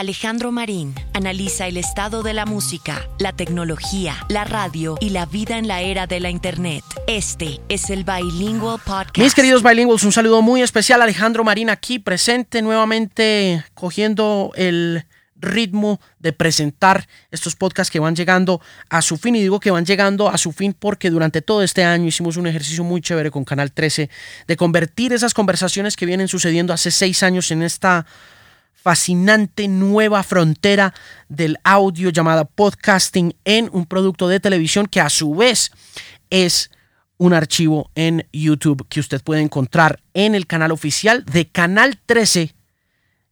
Alejandro Marín analiza el estado de la música, la tecnología, la radio y la vida en la era de la Internet. Este es el Bilingual Podcast. Mis queridos bilinguals, un saludo muy especial. Alejandro Marín aquí presente nuevamente cogiendo el ritmo de presentar estos podcasts que van llegando a su fin. Y digo que van llegando a su fin porque durante todo este año hicimos un ejercicio muy chévere con Canal 13 de convertir esas conversaciones que vienen sucediendo hace seis años en esta fascinante nueva frontera del audio llamada podcasting en un producto de televisión que a su vez es un archivo en YouTube que usted puede encontrar en el canal oficial de Canal 13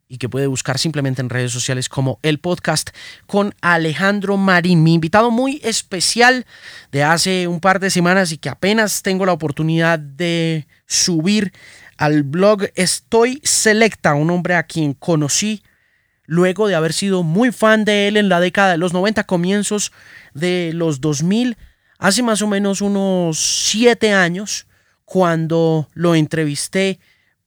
y que puede buscar simplemente en redes sociales como el podcast con Alejandro Marín, mi invitado muy especial de hace un par de semanas y que apenas tengo la oportunidad de subir al blog Estoy Selecta, un hombre a quien conocí luego de haber sido muy fan de él en la década de los 90, comienzos de los 2000, hace más o menos unos siete años, cuando lo entrevisté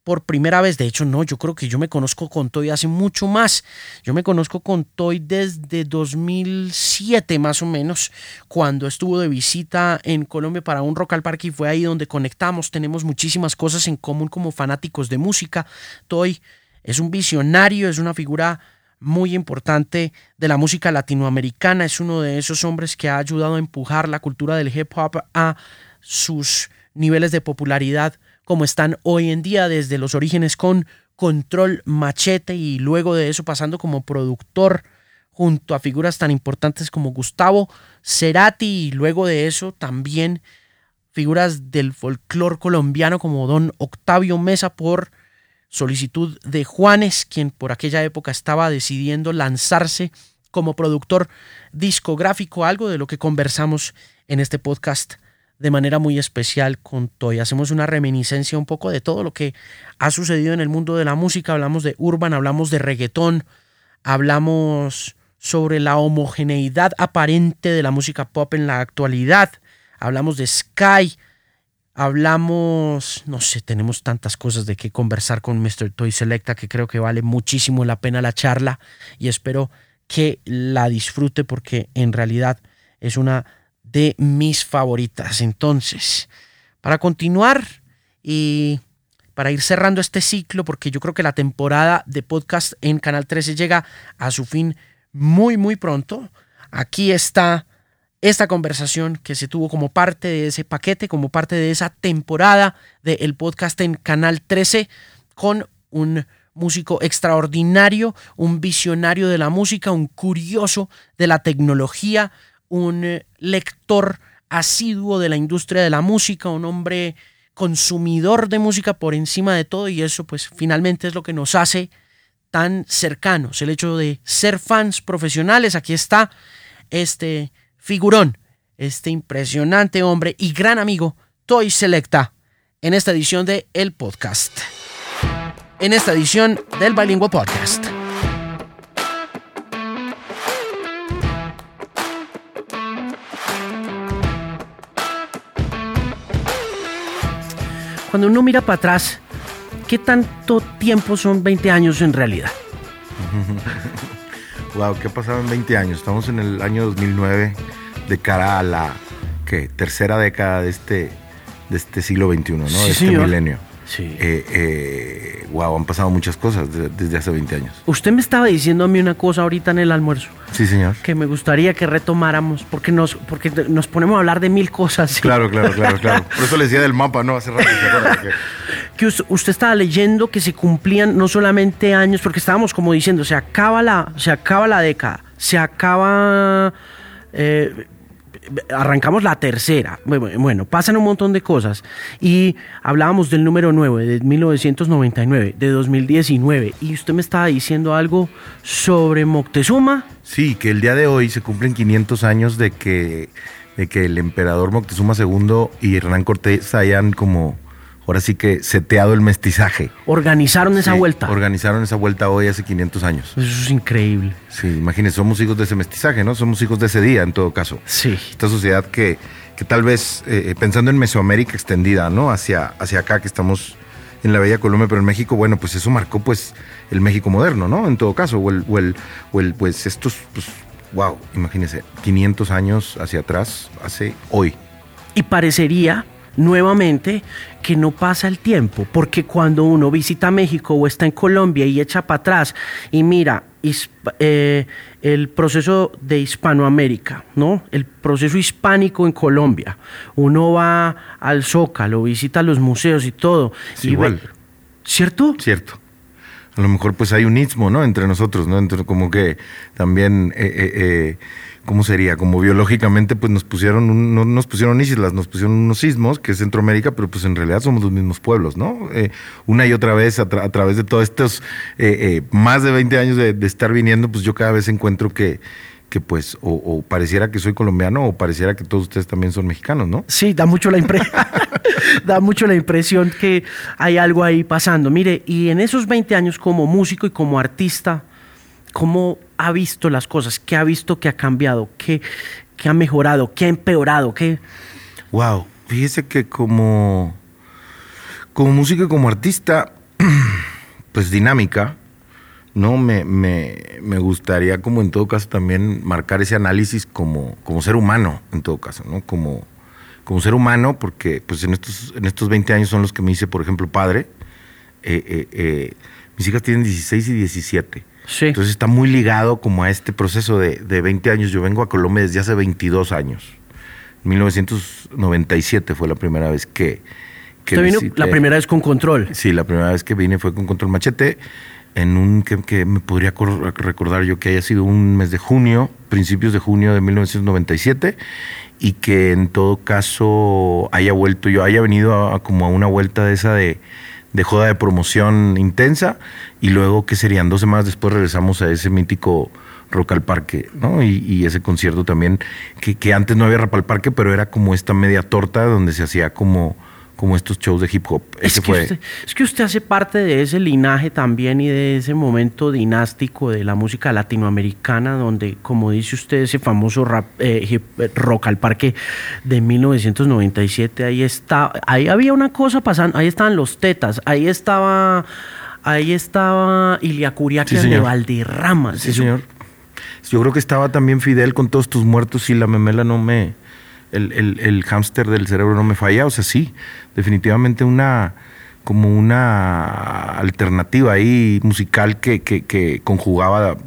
por primera vez. De hecho, no, yo creo que yo me conozco con Toy hace mucho más. Yo me conozco con Toy desde 2007 más o menos, cuando estuvo de visita en Colombia para un Rock al Parque y fue ahí donde conectamos. Tenemos muchísimas cosas en común como fanáticos de música. Toy es un visionario, es una figura muy importante de la música latinoamericana. Es uno de esos hombres que ha ayudado a empujar la cultura del hip hop a sus niveles de popularidad como están hoy en día desde los orígenes con Control Machete y luego de eso pasando como productor junto a figuras tan importantes como Gustavo Cerati y luego de eso también figuras del folclore colombiano como don Octavio Mesa por solicitud de Juanes, quien por aquella época estaba decidiendo lanzarse como productor discográfico, algo de lo que conversamos en este podcast de manera muy especial con Toy. Hacemos una reminiscencia un poco de todo lo que ha sucedido en el mundo de la música. Hablamos de urban, hablamos de reggaetón, hablamos sobre la homogeneidad aparente de la música pop en la actualidad. Hablamos de Sky, hablamos, no sé, tenemos tantas cosas de qué conversar con Mr. Toy Selecta que creo que vale muchísimo la pena la charla y espero que la disfrute porque en realidad es una de mis favoritas. Entonces, para continuar y para ir cerrando este ciclo, porque yo creo que la temporada de podcast en Canal 13 llega a su fin muy, muy pronto. Aquí está esta conversación que se tuvo como parte de ese paquete, como parte de esa temporada del podcast en Canal 13 con un músico extraordinario, un visionario de la música, un curioso de la tecnología, un eh, lector asiduo de la industria de la música, un hombre consumidor de música por encima de todo y eso pues finalmente es lo que nos hace tan cercanos, el hecho de ser fans profesionales. Aquí está este figurón, este impresionante hombre y gran amigo, Toy Selecta, en esta edición de El Podcast. En esta edición del Bilingüe Podcast. Cuando uno mira para atrás, ¿qué tanto tiempo son 20 años en realidad? wow, ¿qué ha pasado en 20 años? Estamos en el año 2009 de cara a la ¿qué? tercera década de este, de este siglo XXI, ¿no? de este milenio. Sí. Eh, eh, wow, han pasado muchas cosas desde hace 20 años. Usted me estaba diciendo a mí una cosa ahorita en el almuerzo. Sí, señor. Que me gustaría que retomáramos, porque nos, porque nos ponemos a hablar de mil cosas. Claro, claro, claro, claro. Por eso le decía del mapa, ¿no? Hace rato. que usted, estaba leyendo que se cumplían no solamente años, porque estábamos como diciendo, se acaba la, se acaba la década, se acaba... Eh, arrancamos la tercera. Bueno, pasan un montón de cosas. Y hablábamos del número 9, de 1999, de 2019. Y usted me estaba diciendo algo sobre Moctezuma. Sí, que el día de hoy se cumplen 500 años de que, de que el emperador Moctezuma II y Hernán Cortés hayan como ahora sí que seteado el mestizaje. Organizaron esa vuelta. Organizaron esa vuelta hoy hace 500 años. Eso es increíble. Sí, imagínense, somos hijos de ese mestizaje, ¿no? Somos hijos de ese día en todo caso. Sí. Esta sociedad que, que tal vez, eh, pensando en Mesoamérica extendida, ¿no? Hacia, hacia acá que estamos en la Bella Colombia, pero en México, bueno, pues eso marcó pues el México moderno, ¿no? En todo caso, o el, o el, o el pues estos, pues, wow, imagínense, 500 años hacia atrás, hace hoy. Y parecería nuevamente que no pasa el tiempo, porque cuando uno visita México o está en Colombia y echa para atrás y mira eh, el proceso de Hispanoamérica, ¿no? El proceso hispánico en Colombia. Uno va al Zócalo, visita los museos y todo. igual. ¿Cierto? Cierto. A lo mejor pues hay un istmo, ¿no? Entre nosotros, ¿no? Entre, como que también... Eh, eh, ¿cómo sería? Como biológicamente, pues nos pusieron, no nos pusieron islas, nos pusieron unos sismos, que es Centroamérica, pero pues en realidad somos los mismos pueblos, ¿no? Eh, una y otra vez, a, través de todos estos eh, eh, más de 20 años de, estar viniendo, pues yo cada vez encuentro que, que pues o, pareciera que soy colombiano o pareciera que todos ustedes también son mexicanos, ¿no? Sí, da mucho la impresión, da mucho la impresión que hay algo ahí pasando. Mire, y en esos 20 años como músico y como artista, ¿cómo ha visto las cosas? ¿Qué ha visto que ha cambiado? ¿Qué, ha mejorado? ¿Qué ha empeorado? ¿Qué? Wow, fíjese que como, como músico y como artista, pues dinámica, ¿no? Me, me, gustaría como en todo caso también marcar ese análisis como, como ser humano, en todo caso, ¿no? Como, como ser humano, porque pues en estos, en estos 20 años son los que me hice, por ejemplo, padre. Eh, eh, eh, mis hijas tienen 16 y 17. Entonces está muy ligado como a este proceso de, de 20 años. Yo vengo a Colombia desde hace 22 años. 1997 fue la primera vez que... que vino la primera vez con control? Sí, la primera vez que vine fue con control machete en un que, que, me podría recordar yo que haya sido un mes de junio, principios de junio de 1997, y que en todo caso haya vuelto, yo haya venido a, como a una vuelta de esa de, de joda de promoción intensa y luego que serían dos semanas después regresamos a ese mítico Rock al Parque, ¿no? Y, ese concierto también, que, que, antes no había Rap al Parque, pero era como esta media torta donde se hacía como como estos shows de hip hop. Es, que Usted, es que usted hace parte de ese linaje también y de ese momento dinástico de la música latinoamericana, donde, como dice usted, ese famoso rap, eh, eh, rock al parque de 1997, ahí está, ahí había una cosa pasando, ahí estaban los tetas, ahí estaba, ahí estaba Ilia Curiaquian de Valderrama. Sí, señor. Yo creo que estaba también Fidel con todos tus muertos y la memela no me el, el, el hámster del cerebro no me falla. O sea, sí, definitivamente una como una alternativa ahí musical que, que, conjugaba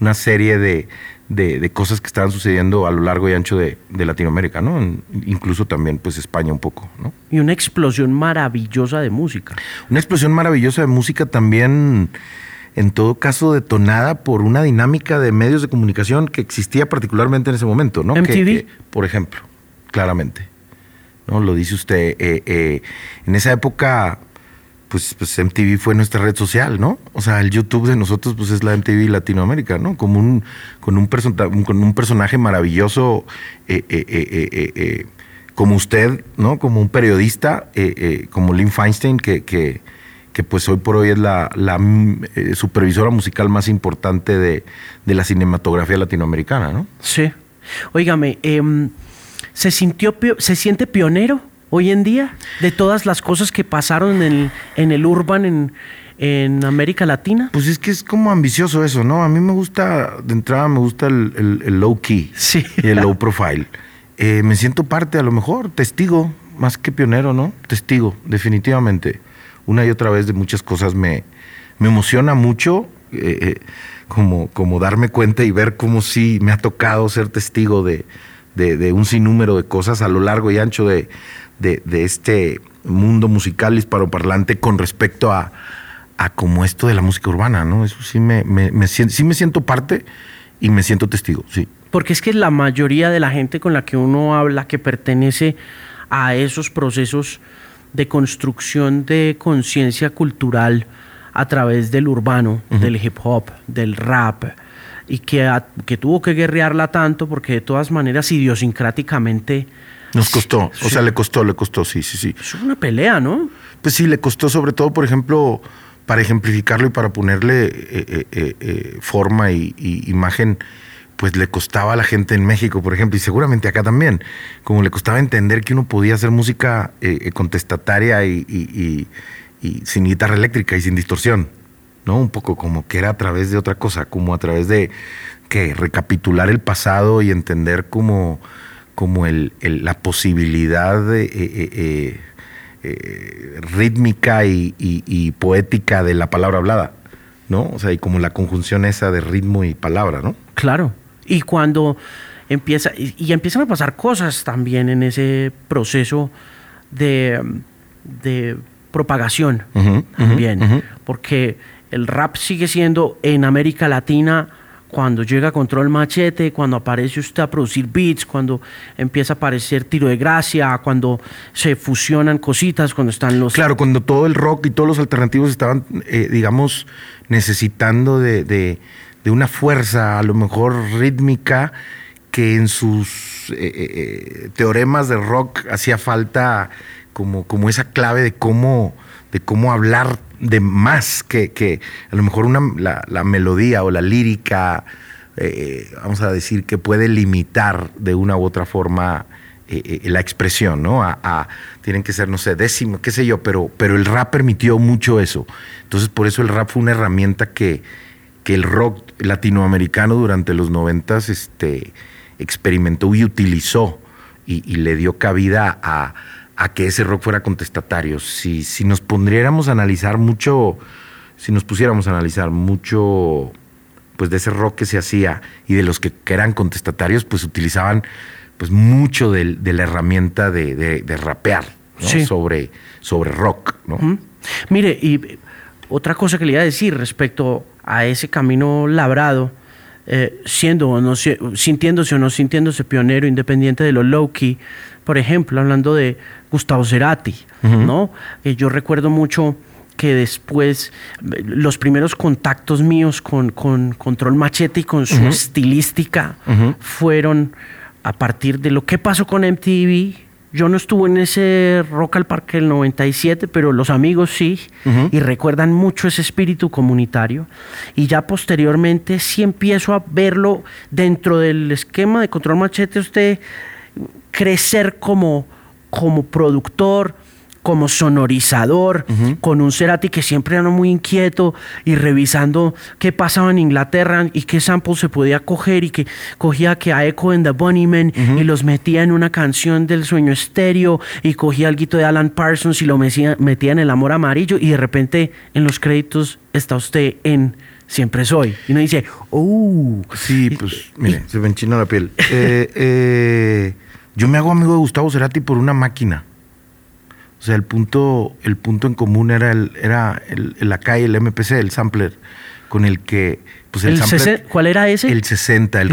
una serie de, de, cosas que estaban sucediendo a lo largo y ancho de, de, Latinoamérica, ¿no? Incluso también, pues, España un poco, ¿no? Y una explosión maravillosa de música. Una explosión maravillosa de música también, en todo caso, detonada por una dinámica de medios de comunicación que existía particularmente en ese momento, ¿no? MTV. por ejemplo claramente. ¿no? Lo dice usted. Eh, eh, en esa época, pues, pues MTV fue nuestra red social, ¿no? O sea, el YouTube de nosotros, pues es la MTV Latinoamérica, ¿no? Como un, con, un con un personaje maravilloso, eh, como usted, ¿no? Como un periodista, como Lynn Feinstein, que, que, que, pues hoy por hoy es la, la supervisora musical más importante de, de, la cinematografía latinoamericana, ¿no? Sí. Óigame, eh, ¿Se, sintió, ¿Se siente pionero hoy en día de todas las cosas que pasaron en el, en el urban en, en América Latina? Pues es que es como ambicioso eso, ¿no? A mí me gusta, de entrada me gusta el, low key sí. y el low profile. Eh, me siento parte, a lo mejor, testigo, más que pionero, ¿no? Testigo, definitivamente. Una y otra vez de muchas cosas me, me emociona mucho. Eh, eh, como, como darme cuenta y ver cómo sí me ha tocado ser testigo de, de, un sinnúmero de cosas a lo largo y ancho de, este mundo musical hispanoparlante con respecto a, a, como esto de la música urbana, ¿no? Eso sí me, me, siento, sí me siento parte y me siento testigo, sí. Porque es que la mayoría de la gente con la que uno habla que pertenece a esos procesos de construcción de conciencia cultural a través del urbano, del hip hop, del rap, y que, que tuvo que guerrearla tanto porque de todas maneras idiosincráticamente... Nos costó, o sea, le costó, le costó, sí, sí, sí. Es una pelea, ¿no? Pues sí, le costó sobre todo, por ejemplo, para ejemplificarlo y para ponerle eh, eh, eh, forma y, imagen, pues le costaba a la gente en México, por ejemplo, y seguramente acá también, como le costaba entender que uno podía hacer música contestataria y, y sin guitarra eléctrica y sin distorsión, ¿no? Un poco como que era a través de otra cosa, como a través de que recapitular el pasado y entender como, como el, la posibilidad de, eh, eh, rítmica y, poética de la palabra hablada, ¿no? O sea, y como la conjunción esa de ritmo y palabra, ¿no? Claro. Y cuando empieza, y, empiezan a pasar cosas también en ese proceso de, de propagación también, porque el rap sigue siendo en América Latina cuando llega Control Machete, cuando aparece usted a producir beats, cuando empieza a aparecer Tiro de Gracia, cuando se fusionan cositas, cuando están los... Claro, cuando todo el rock y todos los alternativos estaban, eh, digamos, necesitando de, de, una fuerza, a lo mejor rítmica, que en sus eh, eh, teoremas de rock hacía falta como, como esa clave de cómo, de cómo hablar de más que, que a lo mejor una, la, melodía o la lírica, eh, vamos a decir, que puede limitar de una u otra forma eh, eh, la expresión, ¿no? A, tienen que ser, no sé, décimo, qué sé yo, pero, pero el rap permitió mucho eso. Entonces, por eso el rap fue una herramienta que, que el rock latinoamericano durante los noventas este, experimentó y utilizó y le dio cabida a a que ese rock fuera contestatario. Si, si nos pondriéramos a analizar mucho, si nos pusiéramos a analizar mucho pues de ese rock que se hacía y de los que, eran contestatarios, pues utilizaban pues mucho de, la herramienta de, rapear sobre, sobre rock. ¿no? Mire, y otra cosa que le iba a decir respecto a ese camino labrado, eh, siendo o no, sintiéndose o no sintiéndose pionero independiente de lo low-key, por ejemplo, hablando de Gustavo Cerati, ¿no? Eh, yo recuerdo mucho que después los primeros contactos míos con, con Control Machete y con su estilística fueron a partir de lo que pasó con MTV. Yo no estuve en ese Rock al Parque del 97, pero los amigos sí, y recuerdan mucho ese espíritu comunitario. Y ya posteriormente sí empiezo a verlo dentro del esquema de Control Machete, usted crecer como, como productor, como sonorizador, con un Cerati que siempre era muy inquieto y revisando qué pasaba en Inglaterra y qué samples se podía coger y que cogía que a Echo and the Bunnymen y los metía en una canción del sueño estéreo y cogía algo de Alan Parsons y lo metía, metía en el amor amarillo y de repente en los créditos está usted en Siempre Soy. Y uno dice, ¡oh! Sí, pues, mire, se me enchina la piel. eh, eh yo me hago amigo de Gustavo Cerati por una máquina. O sea, el punto, el punto en común era el, era el, el calle, el MPC, el sampler, con el que. Pues el, sampler, ¿Cuál era ese? El 60, el,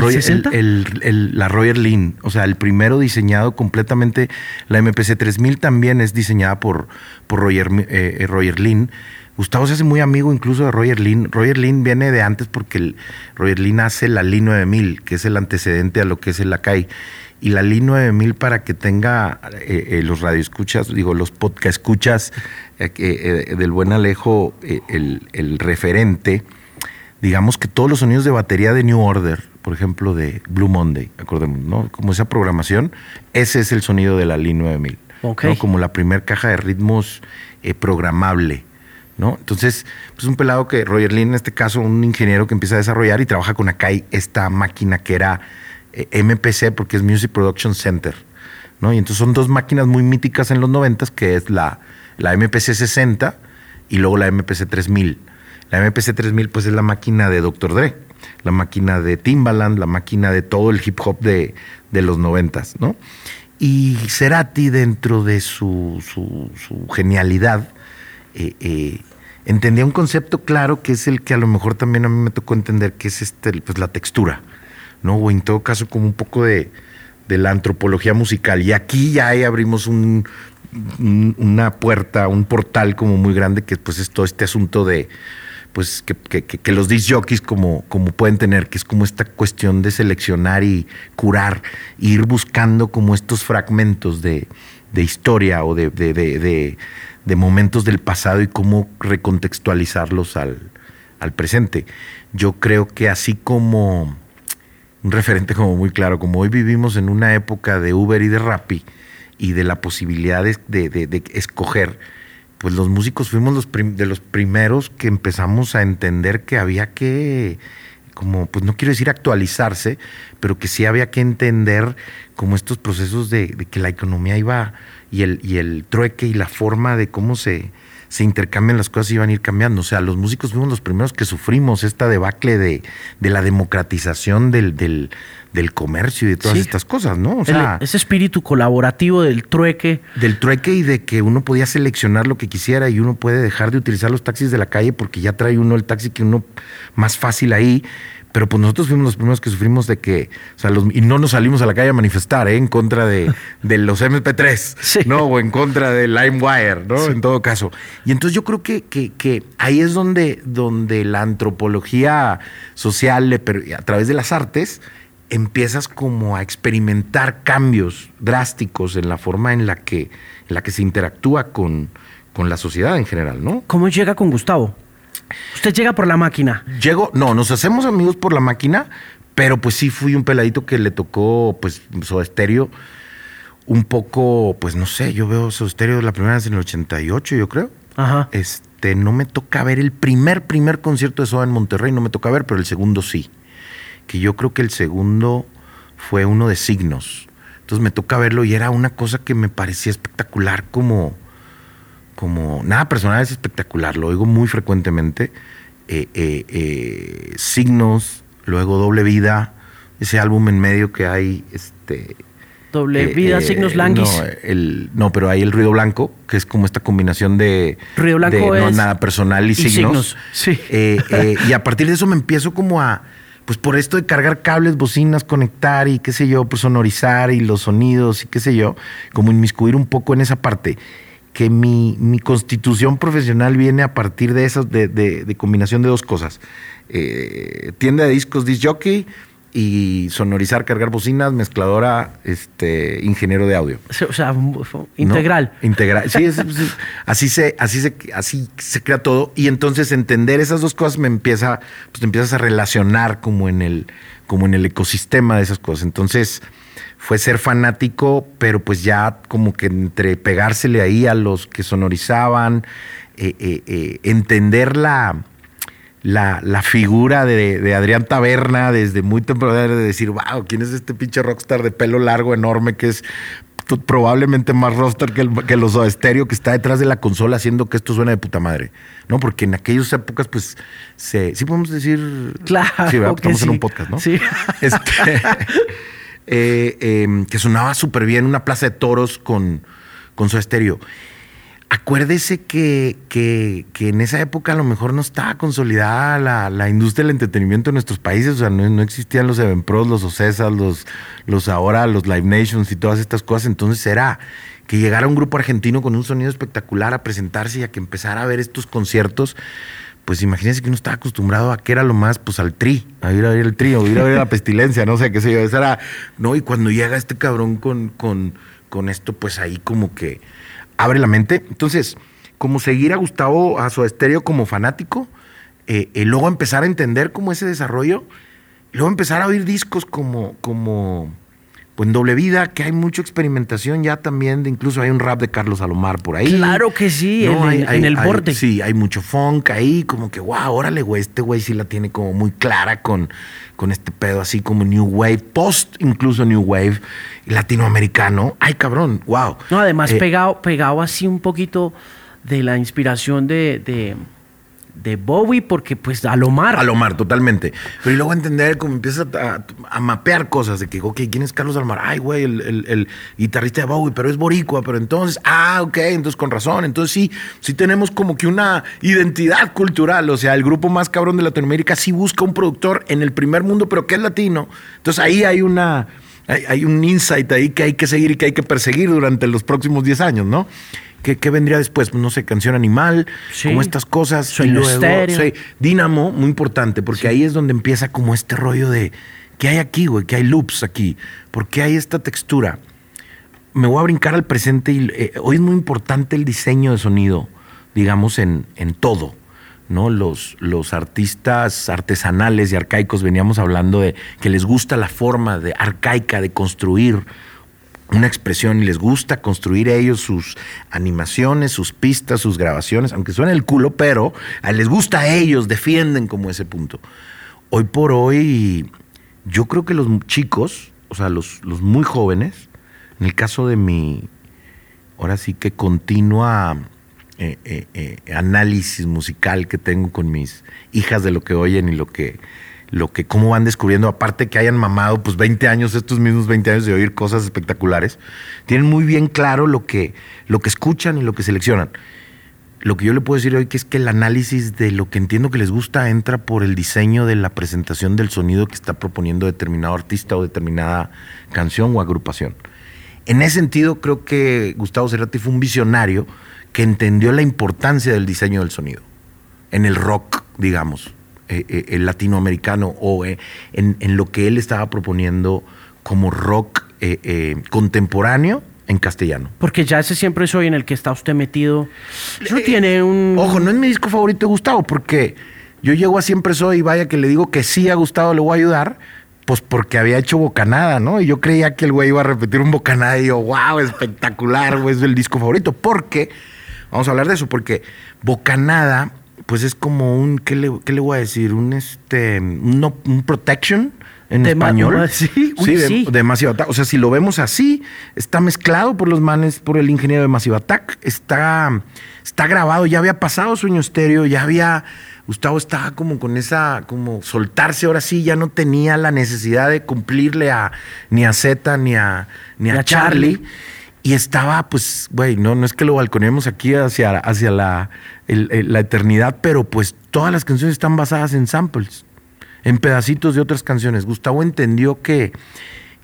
¿El, la Roger Lynn. O sea, el primero diseñado completamente. La MPC 3000 también es diseñada por, por Roger, eh, eh, Roger Lynn. Gustavo se hace muy amigo incluso de Roger Lynn. Roger Lynn viene de antes porque el, Roger Lynn hace la Lynn 9000, que es el antecedente a lo que es el Akai y la LI 9000 para que tenga eh, eh, los radioescuchas, digo, los podcast escuchas eh, del buen Alejo, el, referente, digamos que todos los sonidos de batería de New Order, por ejemplo, de Blue Monday, acordemos, ¿no? Como esa programación, ese es el sonido de la LI 9000. Okay. Como la primer caja de ritmos programable. ¿No? Entonces, pues un pelado que Roger Lynn, en este caso, un ingeniero que empieza a desarrollar y trabaja con Akai esta máquina que era eh, MPC porque es Music Production Center. ¿no? Y entonces son dos máquinas muy míticas en los 90 que es la, la MPC 60 y luego la MPC 3000. La MPC 3000 pues es la máquina de Dr. Dre, la máquina de Timbaland, la máquina de todo el hip hop de, los 90, ¿no? Y Cerati dentro de su, su, genialidad eh, eh, entendía un concepto claro que es el que a lo mejor también a mí me tocó entender, que es este, pues, la textura. ¿no? O en todo caso como un poco de, la antropología musical. Y aquí ya abrimos un, una puerta, un portal como muy grande que pues es todo este asunto de pues que, los disc jockeys como, como pueden tener, que es como esta cuestión de seleccionar y curar, ir buscando como estos fragmentos de, historia o de, momentos del pasado y cómo recontextualizarlos al, al presente. Yo creo que así como un referente como muy claro, como hoy vivimos en una época de Uber y de Rappi y de la posibilidad de, escoger pues los músicos fuimos los de los primeros que empezamos a entender que había que, como, pues no quiero decir actualizarse, pero que sí había que entender como estos procesos de, de que la economía iba y el, y el trueque y la forma de cómo se, se intercambian las cosas y van a ir cambiando. O sea, los músicos fuimos los primeros que sufrimos esta debacle de, de la democratización del, del, del, comercio y de todas estas cosas, ¿no? O sea, ese espíritu colaborativo del trueque. Del trueque y de que uno podía seleccionar lo que quisiera y uno puede dejar de utilizar los taxis de la calle porque ya trae uno el taxi que uno más fácil ahí pero pues nosotros fuimos los primeros que sufrimos de que, o sea, los, y no nos salimos a la calle a manifestar, ¿eh? En contra de, de los MP3, ¿no? O en contra de LimeWire, ¿no? En todo caso. Y entonces yo creo que, que, que ahí es donde, donde la antropología social, a través de las artes, empiezas como a experimentar cambios drásticos en la forma en la que, en la que se interactúa con, con la sociedad en general, ¿no? ¿Cómo llega con Gustavo? Usted llega por la máquina. Llego, no, nos hacemos amigos por la máquina, pero pues sí fui un peladito que le tocó, pues, su estéreo un poco, pues no sé, yo veo su estéreo la primera vez en el 88, yo creo. Ajá. Este, no me toca ver el primer, primer concierto de Soda en Monterrey, no me toca ver, pero el segundo sí. Que yo creo que el segundo fue uno de signos. Entonces me toca verlo y era una cosa que me parecía espectacular como como nada personal es espectacular, lo oigo muy frecuentemente. Eh, eh, eh, signos, luego Doble Vida, ese álbum en medio que hay, este... Doble Vida, Signos Languis. No, el, no, pero hay el Ruido Blanco, que es como esta combinación de... Ruido Blanco No, nada personal y, signos. Sí. y a partir de eso me empiezo como a pues por esto de cargar cables, bocinas, conectar y qué sé yo, pues sonorizar y los sonidos y qué sé yo, como inmiscuir un poco en esa parte que mi, mi, constitución profesional viene a partir de esas, de, de, combinación de dos cosas. Eh, tienda de discos, disc jockey y sonorizar, cargar bocinas, mezcladora, este, ingeniero de audio. O sea, integral. Integral. Sí, así se, así se, así se crea todo. Y entonces entender esas dos cosas me empieza, pues te empiezas a relacionar como en el, como en el ecosistema de esas cosas. Entonces, fue ser fanático, pero pues ya como que entre pegársele ahí a los que sonorizaban, eh, eh, eh, entender la, la, figura de, Adrián Taberna desde muy temprano, de decir, wow, ¿quién es este pinche rockstar de pelo largo enorme que es probablemente más rockstar que, el, que los estéreo que está detrás de la consola haciendo que esto suene de puta madre? ¿No? Porque en aquellas épocas, pues, se, sí podemos decir... Claro, sí, estamos en un podcast, ¿no? Sí. Este, eh, em, que sonaba súper bien, una plaza de toros con, con su estéreo. Acuérdese que, que, en esa época a lo mejor no estaba consolidada la, industria del entretenimiento en nuestros países, o sea, no, existían los Pros, los Ocesas, los, los ahora, los Live Nations y todas estas cosas, entonces era que llegara un grupo argentino con un sonido espectacular a presentarse y a que empezara a ver estos conciertos pues imagínense que uno estaba acostumbrado a que era lo más, pues al tri, a ir a ver el tri, o ir a ver la pestilencia, no sé qué sé yo. Esa era, no, y cuando llega este cabrón con, con, con esto, pues ahí como que abre la mente. Entonces, como seguir a Gustavo a su estéreo como fanático, eh, y luego empezar a entender cómo ese desarrollo, luego empezar a oír discos como, como pues en doble vida, que hay mucha experimentación ya también, de, incluso hay un rap de Carlos Salomar por ahí. Claro que sí, en, el borde. Sí, hay mucho funk ahí, como que, wow, órale, güey, este güey sí la tiene como muy clara con, con este pedo así como New Wave, post incluso New Wave, latinoamericano. Ay, cabrón, wow. No, además eh, pegado, pegado así un poquito de la inspiración de de Bowie porque pues a lo mar. A totalmente. Pero y luego entender cómo empieza a, mapear cosas de que, ok, ¿quién es Carlos Almar? Ay, güey, el, guitarrista de Bowie, pero es boricua, pero entonces, ah, ok, entonces con razón. Entonces sí, sí tenemos como que una identidad cultural. O sea, el grupo más cabrón de Latinoamérica sí busca un productor en el primer mundo, pero que es latino. Entonces ahí hay una... Hay, un insight ahí que hay que seguir y que hay que perseguir durante los próximos 10 años, ¿no? ¿Qué, vendría después? No sé, canción animal, como estas cosas. Soy soy Dínamo, muy importante, porque ahí es donde empieza como este rollo de ¿qué hay aquí, güey? ¿Qué hay loops aquí? ¿Por qué hay esta textura? Me voy a brincar al presente y eh, hoy es muy importante el diseño de sonido, digamos, en, en todo. ¿no? Los, los artistas artesanales y arcaicos veníamos hablando de que les gusta la forma de arcaica de construir una expresión y les gusta construir ellos sus animaciones, sus pistas, sus grabaciones, aunque suene el culo, pero les gusta a ellos, defienden como ese punto. Hoy por hoy, yo creo que los chicos, o sea, los, los muy jóvenes, en el caso de mi, ahora sí que continua eh, eh, eh, análisis musical que tengo con mis hijas de lo que oyen y lo que lo que cómo van descubriendo, aparte que hayan mamado pues 20 años, estos mismos 20 años de oír cosas espectaculares, tienen muy bien claro lo que, lo que escuchan y lo que seleccionan. Lo que yo le puedo decir hoy que es que el análisis de lo que entiendo que les gusta entra por el diseño de la presentación del sonido que está proponiendo determinado artista o determinada canción o agrupación. En ese sentido, creo que Gustavo Cerati fue un visionario que entendió la importancia del diseño del sonido en el rock, digamos eh, eh, el latinoamericano o eh, en, lo que él estaba proponiendo como rock contemporáneo en castellano. Porque ya ese siempre soy en el que está usted metido. Eso tiene un. Ojo, no es mi disco favorito de Gustavo, porque yo llego a Siempre Soy y vaya que le digo que sí a Gustavo le voy a ayudar, pues porque había hecho Bocanada, ¿no? Y yo creía que el güey iba a repetir un Bocanada y yo, wow, espectacular, güey, es el disco favorito. Porque, vamos a hablar de eso, porque Bocanada pues es como un, ¿qué le, le voy a decir? Un, este, un, protection en español. Sí, sí, de, Massive Attack. O sea, si lo vemos así, está mezclado por los manes, por el ingeniero de Massive Attack, está, está grabado, ya había pasado sueño estéreo, ya había, Gustavo estaba como con esa, como soltarse ahora sí, ya no tenía la necesidad de cumplirle a ni a Z ni a, ni a, Charlie. Y estaba, pues, güey, no, no es que lo balconemos aquí hacia, hacia la, la eternidad, pero pues todas las canciones están basadas en samples, en pedacitos de otras canciones. Gustavo entendió que,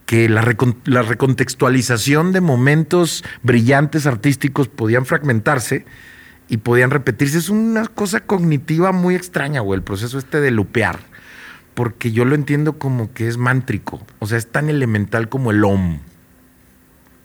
que la, la recontextualización de momentos brillantes artísticos podían fragmentarse y podían repetirse. Es una cosa cognitiva muy extraña, güey, el proceso este de lupear. Porque yo lo entiendo como que es mántrico. O sea, es tan elemental como el OM.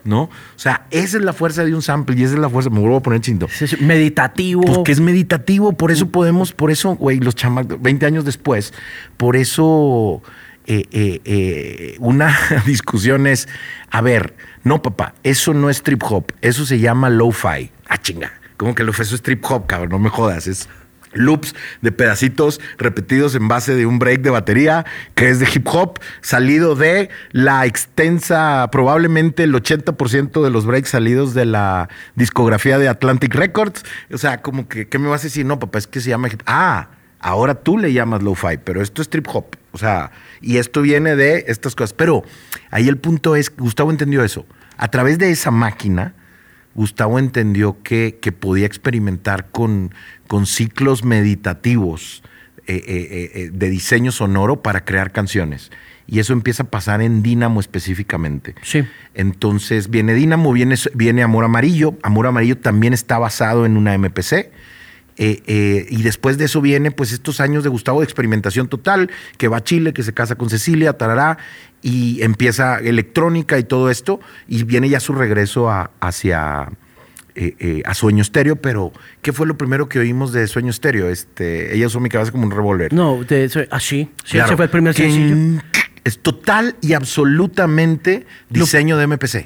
¿No? O sea, esa es la fuerza de un sample y esa es la fuerza, me vuelvo a poner chinto. Es meditativo. Pues que es meditativo, por eso podemos, por eso, güey, los chamacos, 20 años después, por eso eh, eh, eh, una discusión es, a ver, no papá, eso no es trip hop, eso se llama lo-fi. Ah, chinga, como que lo eso es trip hop, cabrón, no me jodas, es loops de pedacitos repetidos en base de un break de batería que es de hip hop, salido de la extensa, probablemente el 80% de los breaks salidos de la discografía de Atlantic Records. O sea, como que, ¿qué me vas a decir? No, papá, es que se llama Ah, ahora tú le llamas lo-fi, pero esto es trip hop. O sea, y esto viene de estas cosas. Pero ahí el punto es, Gustavo entendió eso. A través de esa máquina, Gustavo entendió que, que podía experimentar con, con ciclos meditativos eh, eh, eh, de diseño sonoro para crear canciones. Y eso empieza a pasar en Dínamo específicamente. Sí. Entonces viene Dínamo, viene, viene Amor Amarillo. Amor Amarillo también está basado en una MPC. Y después de eso viene pues estos años de Gustavo de experimentación total, que va a Chile, que se casa con Cecilia, tarará, y empieza electrónica y todo esto, y viene ya su regreso hacia, eh, eh, a Sueño Estéreo, pero ¿qué fue lo primero que oímos de Sueño Estéreo? Este, ella usó mi cabeza como un revólver. No, de, así, sí, ese fue el primer sencillo. Es total y absolutamente diseño de MPC.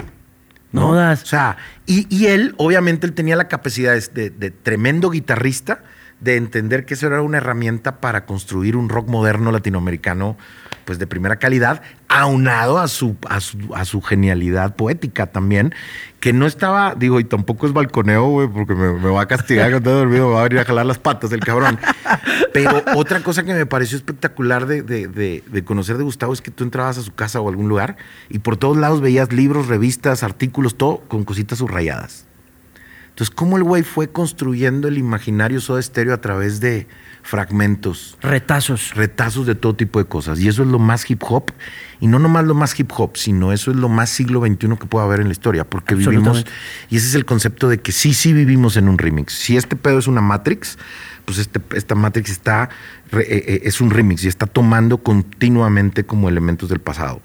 ¿No? O sea, y, él, obviamente, él tenía la capacidad de, de tremendo guitarrista de entender que eso era una herramienta para construir un rock moderno latinoamericano pues de primera calidad, aunado a su, a su, genialidad poética también, que no estaba, digo, y tampoco es balconeo, güey, porque me, va a castigar cuando he dormido, me va a venir a jalar las patas el cabrón. Pero otra cosa que me pareció espectacular de, de, conocer de Gustavo es que tú entrabas a su casa o algún lugar y por todos lados veías libros, revistas, artículos, todo con cositas subrayadas. Entonces, ¿cómo el güey fue construyendo el imaginario soda estéreo a través de fragmentos? Retazos. Retazos de todo tipo de cosas. Y eso es lo más hip hop. Y no nomás lo más hip hop, sino eso es lo más siglo XXI que puede haber en la historia. Porque vivimos. Y ese es el concepto de que sí, sí vivimos en un remix. Si este pedo es una Matrix, pues este, esta Matrix está. Eh, eh, es un remix y está tomando continuamente como elementos del pasado.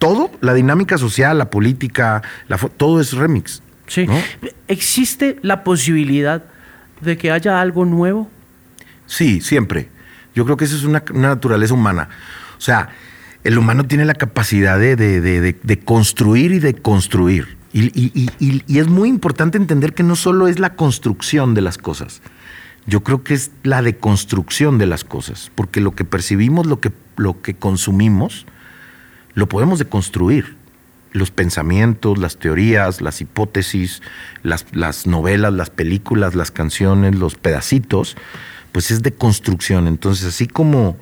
Todo, la dinámica social, la política, la, todo es remix. Sí. ¿Existe la posibilidad de que haya algo nuevo? Sí, siempre. Yo creo que eso es una, naturaleza humana. O sea, el humano tiene la capacidad de, de- de- de construir y de construir. Y, y- y- y- y es muy importante entender que no solo es la construcción de las cosas, yo creo que es la deconstrucción de las cosas, porque lo que percibimos, lo que, lo que consumimos, lo podemos deconstruir. Los pensamientos, las teorías, las hipótesis, las, las novelas, las películas, las canciones, los pedacitos, pues es deconstrucción. Entonces, así como,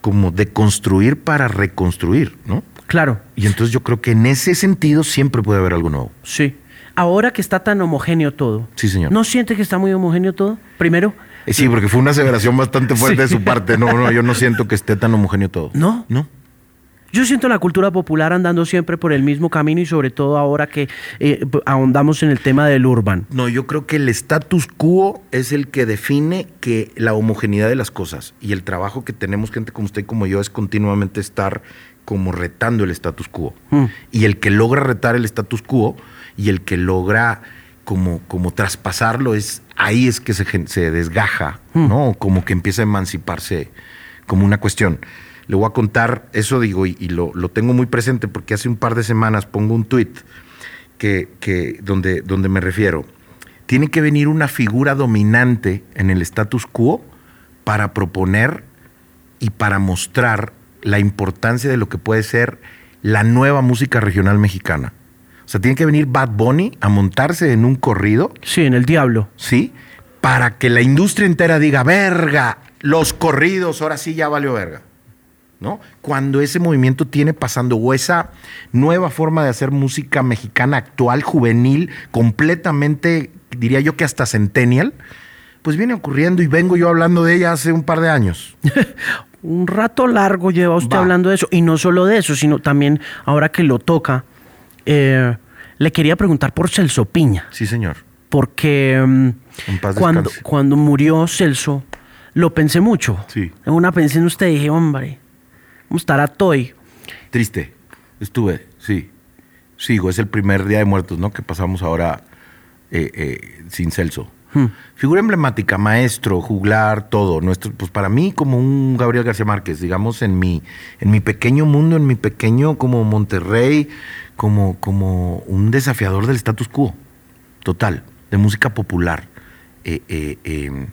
como deconstruir para reconstruir, ¿no? Claro, Y entonces yo creo que en ese sentido siempre puede haber algo nuevo. sí. Ahora que está tan homogéneo todo. Sí, señor. ¿No siente que está muy homogéneo todo? Primero, Eh, Sí, porque fue una aseveración bastante fuerte Sí. de su parte. No, no, yo no siento que esté tan homogéneo todo. ¿No? No. Yo siento la cultura popular andando siempre por el mismo camino y sobre todo ahora que eh, ahondamos en el tema del urban. No, yo creo que el status quo es el que define que la homogeneidad de las cosas y el trabajo que tenemos gente como usted y como yo es continuamente estar como retando el status quo. Mm. Y el que logra retar el status quo y el que logra como, como traspasarlo es ahí es que se, se desgaja, ¿no? Como que empieza a emanciparse como una cuestión. Le voy a contar, eso digo, y, y lo, lo tengo muy presente porque hace un par de semanas pongo un tweet que, que- donde, donde me refiero. Tiene que venir una figura dominante en el status quo para proponer y para mostrar la importancia de lo que puede ser la nueva música regional mexicana. O sea, tiene que venir Bad Bunny a montarse en un corrido, Sí, en el diablo. ¿sí? Para que la industria entera diga, verga, los corridos, ahora sí ya valió verga. ¿No? Cuando ese movimiento tiene pasando, o esa nueva forma de hacer música mexicana actual, juvenil, completamente, diría yo que hasta centennial, pues viene ocurriendo y vengo yo hablando de ella hace un par de años. Un rato largo lleva usted Va. hablando de eso. Y no solo de eso, sino también ahora que lo toca, eh, le quería preguntar por Celso Piña. Sí, señor. Porque mm, cuando, murió Celso, lo pensé mucho. Sí. En una pensé en usted dije, hombre, vamos a estar a Toy. Triste. Estuve, sí. Sigo, es el primer día de muertos, ¿no? Que pasamos ahora eh, eh, sin Celso. Hmm. Figura emblemática, maestro, juglar, todo. Nuestro, pues para mí, como un Gabriel García Márquez, digamos, en mi, en mi pequeño mundo, en mi pequeño como Monterrey, como, como un desafiador del status quo. Total, de música popular. Eh,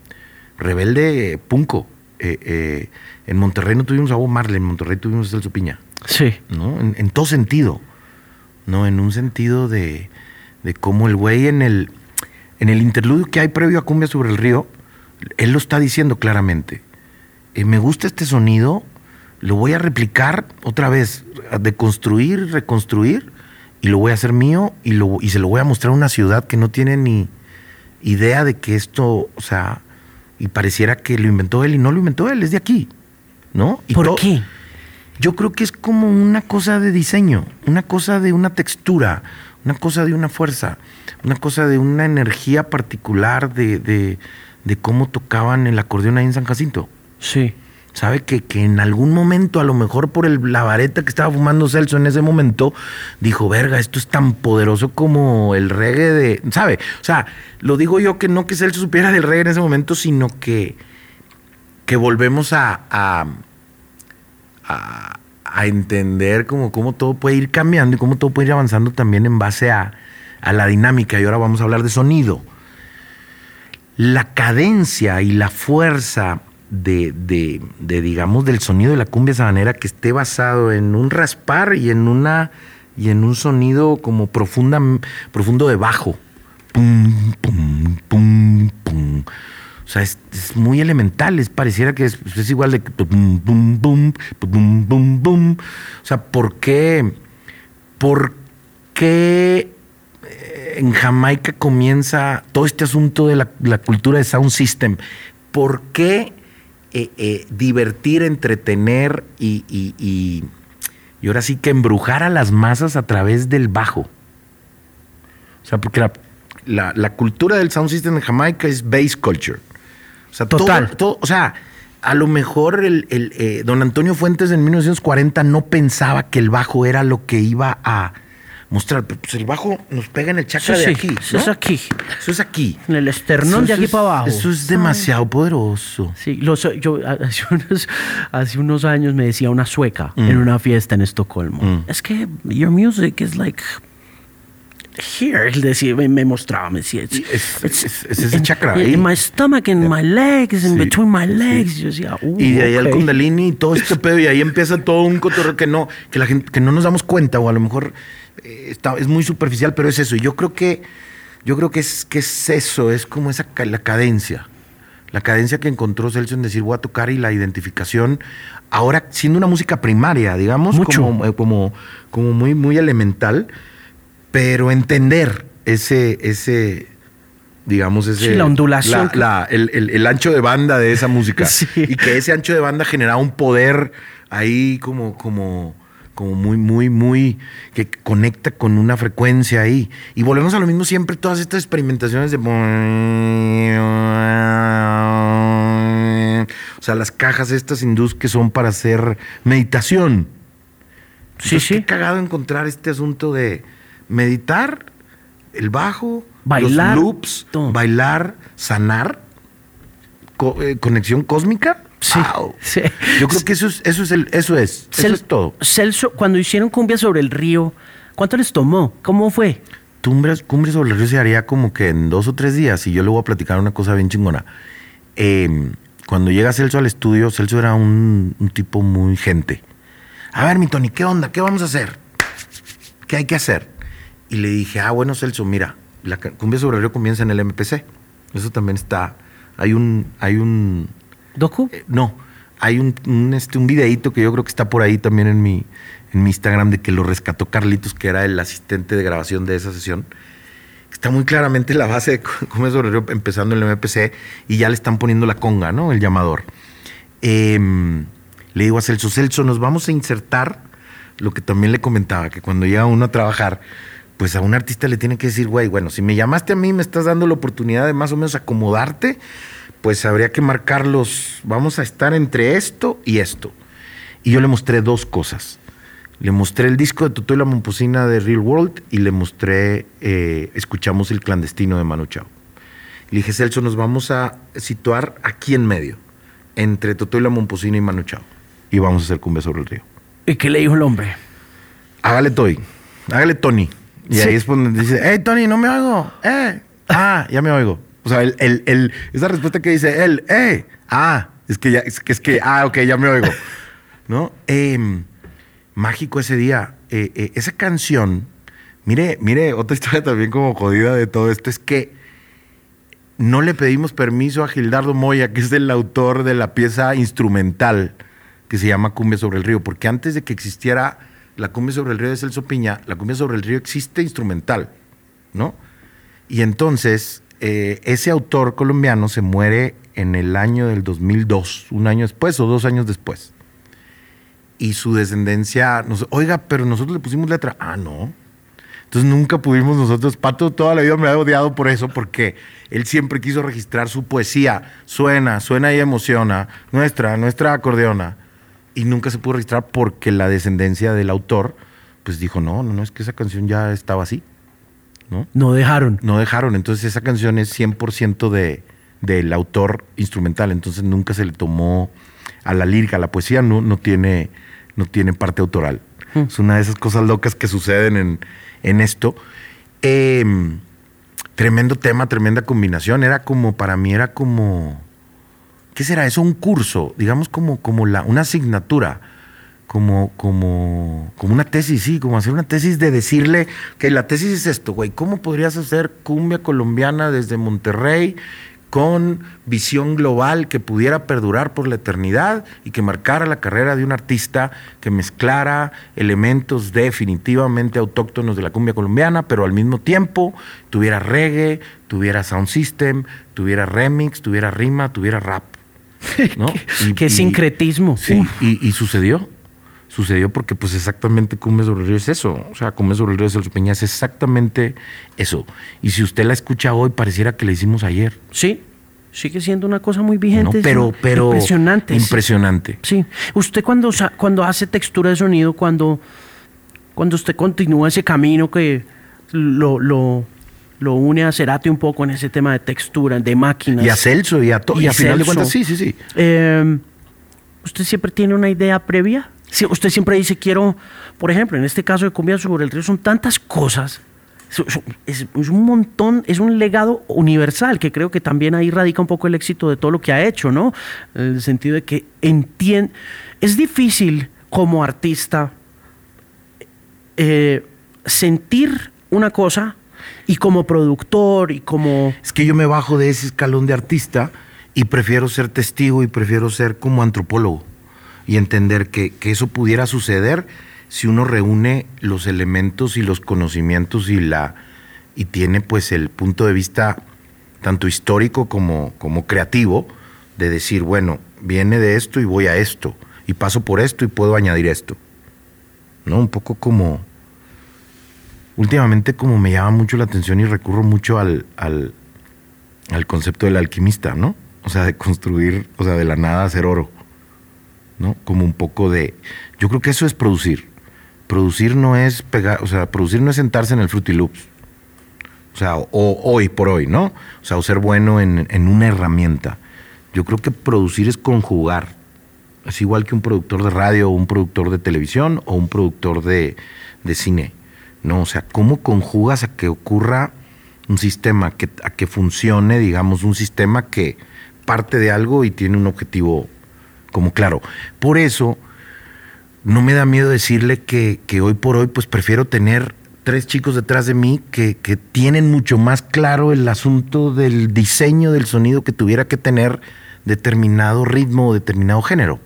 rebelde punco. Eh, eh, en Monterrey no tuvimos a Bob Marley, en Monterrey tuvimos a Celso Piña. Sí. ¿no? En, en todo sentido. ¿no? En un sentido de, de cómo el güey en el, en el interludio que hay previo a Cumbia sobre el río, él lo está diciendo claramente. Eh, me gusta este sonido, lo voy a replicar otra vez, de construir, reconstruir, y lo voy a hacer mío y, lo, y se lo voy a mostrar a una ciudad que no tiene ni idea de que esto, o sea, y pareciera que lo inventó él y no lo inventó él, es de aquí. ¿No? Y ¿Por qué? yo creo que es como una cosa de diseño, una cosa de una textura, una cosa de una fuerza, una cosa de una energía particular de, de- de cómo tocaban el acordeón ahí en San Jacinto. Sí. Sabe que, que en algún momento, a lo mejor por el, la vareta que estaba fumando Celso en ese momento, dijo, verga, esto es tan poderoso como el reggae de... ¿Sabe? O sea, lo digo yo que no que Celso supiera del reggae en ese momento, sino que, que volvemos a, a, a- a entender como cómo todo puede ir cambiando y cómo todo puede ir avanzando también en base a, a la dinámica. Y ahora vamos a hablar de sonido. La cadencia y la fuerza de, de- de, digamos, del sonido de la cumbia sabanera que esté basado en un raspar y en una y en un sonido como profunda, profundo de bajo. Pum, pum, pum, pum. O sea, es, muy elemental, es pareciera que es, es igual de pum, pum, pum, pum, pum, pum. O sea, ¿por qué? ¿Por qué eh, en Jamaica comienza todo este asunto de la, la cultura de sound system? ¿Por qué eh, eh, divertir, entretener y, y- y- y ahora sí que embrujar a las masas a través del bajo? O sea, porque la, la- la cultura del sound system en Jamaica es bass culture. O sea, todo- Total. todo- o sea, a lo mejor el, el, eh, don Antonio Fuentes en 1940 no pensaba que el bajo era lo que iba a mostrar. Pues el bajo nos pega en el chakra Sí, de sí, aquí. eso ¿no? es aquí. Eso es aquí. En el esternón de Eso aquí es- para abajo. Eso es demasiado poderoso. Sí, lo so- yo hace unos, hace unos años me decía una sueca Mm. en una fiesta en Estocolmo. Es que your music is like here. Él decía, me, mostraba, me decía, it's, Es- it's es- es ese in- chakra ahí. in my stomach, in my legs, in Sí, between my sí. legs. Yo decía, uh, Y de ahí el ok. Kundalini y todo este pedo, y ahí empieza todo un cotorreo que no, que la gente, que no nos damos cuenta, o a lo mejor está, es muy superficial, pero es eso. Y yo creo que, yo creo que es, que es eso, es como esa la cadencia. La cadencia que encontró Celso en decir voy a tocar y la identificación, ahora siendo una música primaria, digamos, Mucho. como, eh, como, como muy, muy elemental, pero entender ese, ese, digamos, ese. Sí, la ondulación la- que- la- el, el- el ancho de banda de esa música. Sí. Y que ese ancho de banda generaba un poder ahí como, como, como muy, muy, muy, que conecta con una frecuencia ahí. Y volvemos a lo mismo siempre, todas estas experimentaciones de... O sea, las cajas estas hindús que son para hacer meditación. Sí, Entonces, sí. Qué cagado encontrar este asunto de meditar, el bajo, Bailar, los loops, todo. bailar, sanar, co- eh, conexión cósmica. Sí, Wow. sí. Yo creo que eso es, eso es el, eso es, eso Cel- es todo. Celso, cuando hicieron Cumbia sobre el río, ¿cuánto les tomó? ¿Cómo fue? Cumbres, Cumbres sobre el río se haría como que en dos o tres días y yo le voy a platicar una cosa bien chingona. Eh, cuando llega Celso al estudio, Celso era un, un tipo muy gente. A ver, mi Tony, ¿qué onda? ¿Qué vamos a hacer? ¿Qué hay que hacer? Y le dije, ah, bueno, Celso, mira, la Cumbia sobre el río comienza en el MPC. Eso también está. Hay un, hay un, ¿Docu? eh, no, hay un, un, este, videíto que yo creo que está por ahí también en mi, en mi Instagram de que lo rescató Carlitos, que era el asistente de grabación de esa sesión. Está muy claramente la base de Come sobre Río empezando el MPC y ya le están poniendo la conga, ¿no? El llamador. Em, le digo a Celso, Celso, nos vamos a insertar lo que también le comentaba, que cuando llega uno a trabajar, pues a un artista le tiene que decir, güey, bueno, si me llamaste a mí, me estás dando la oportunidad de más o menos acomodarte, pues habría que marcarlos, vamos a estar entre esto y esto. Y yo le mostré dos cosas. Le mostré el disco de Totó y la Momposina de Real World y le mostré, eh, escuchamos El Clandestino de Manu Chao. Le dije, Celso, nos vamos a situar aquí en medio, entre Totó y la Momposina y Manu Chao. Y vamos a hacer cumbia sobre el río. ¿Y qué le dijo el hombre? Hágale Toy, hágale Tony. Y Sí. ahí es donde dice, hey Tony, no me oigo. Eh. Ah, ya me oigo. O sea, el, el- el- esa respuesta que dice él, eh. Ah, es que ya, es que, ah, ok, ya me oigo. ¿No? Em, mágico ese día. Eh, eh, esa canción, mire, mire, otra historia también como jodida de todo esto es que no le pedimos permiso a Gildardo Moya, que es el autor de la pieza instrumental que se llama Cumbia sobre el Río, porque antes de que existiera la Cumbia sobre el Río de Celso Piña, la Cumbia sobre el Río existe instrumental, ¿no? Y entonces, eh, ese autor colombiano se muere en el año del 2002, un año después o dos años después. Y su descendencia, nos, oiga, pero nosotros le pusimos letra. Ah, no. Entonces nunca pudimos nosotros, Pato toda la vida me ha odiado por eso, porque él siempre quiso registrar su poesía. Suena, suena y emociona. Nuestra, nuestra acordeona. Y nunca se pudo registrar porque la descendencia del autor, pues dijo, no, no, no, es que esa canción ya estaba así. ¿No? No dejaron. No dejaron. Entonces esa canción es 100% de, del autor instrumental. Entonces nunca se le tomó a la lírica, a la poesía no, no, tiene, no tiene parte autoral. Es una de esas cosas locas que suceden en, en esto. Eh, tremendo tema, tremenda combinación. Era como, para mí era como, ¿qué será eso? Un curso, digamos como, como la, una asignatura, como, como, como una tesis, sí, como hacer una tesis de decirle que la tesis es esto, güey, ¿cómo podrías hacer cumbia colombiana desde Monterrey? con visión global que pudiera perdurar por la eternidad y que marcara la carrera de un artista que mezclara elementos definitivamente autóctonos de la cumbia colombiana, pero al mismo tiempo tuviera reggae, tuviera sound system, tuviera remix, tuviera rima, tuviera rap. ¿no? Y- Qué y- sincretismo. Sí, y sucedió. Sucedió porque pues exactamente Cumbia sobre el río es eso. O sea, Cumbia sobre el río de Celso Peña es exactamente eso. Y si usted la escucha hoy, pareciera que la hicimos ayer. Sí, sigue siendo una cosa muy ¿no? vigente. Pero, sí. pero Impresionante. Impresionante. Sí. Usted cuando, cuando hace textura de sonido, cuando cuando usted continúa ese camino que lo, lo, lo une a Cerati un poco en ese tema de textura, de máquinas. Y a Celso y a todo. Y, a final de cuentas, sí, sí, sí. Eh, ¿Usted siempre tiene una idea previa? Si usted siempre dice, quiero, por ejemplo, en este caso de Cumbia sobre el Río, son tantas cosas. Es, un montón, es un legado universal que creo que también ahí radica un poco el éxito de todo lo que ha hecho, ¿no? En el sentido de que entiende. Es difícil como artista eh, sentir una cosa y como productor y como... Es que yo me bajo de ese escalón de artista y prefiero ser testigo y prefiero ser como antropólogo y entender que, que eso pudiera suceder si uno reúne los elementos y los conocimientos y la y tiene pues el punto de vista tanto histórico como, como creativo de decir, bueno, viene de esto y voy a esto, y paso por esto y puedo añadir esto. ¿No? Un poco como. Últimamente, como me llama mucho la atención y recurro mucho al, al, al concepto del alquimista, ¿no? O sea, de construir, o sea, de la nada hacer oro. ¿No? Como un poco de. Yo creo que eso es producir. Producir no es pegar, o sea, producir no es sentarse en el Fruity Loops. O sea, o, hoy por hoy, ¿no? O sea, o ser bueno en, en una herramienta. Yo creo que producir es conjugar. Es igual que un productor de radio o un productor de televisión o un productor de, de cine. ¿No? O sea, ¿cómo conjugas a que ocurra un sistema, que, a que funcione, digamos, un sistema que parte de algo y tiene un objetivo como claro. Por eso no me da miedo decirle que, que hoy por hoy pues prefiero tener tres chicos detrás de mí que, que, tienen mucho más claro el asunto del diseño del sonido que tuviera que tener determinado ritmo o determinado género.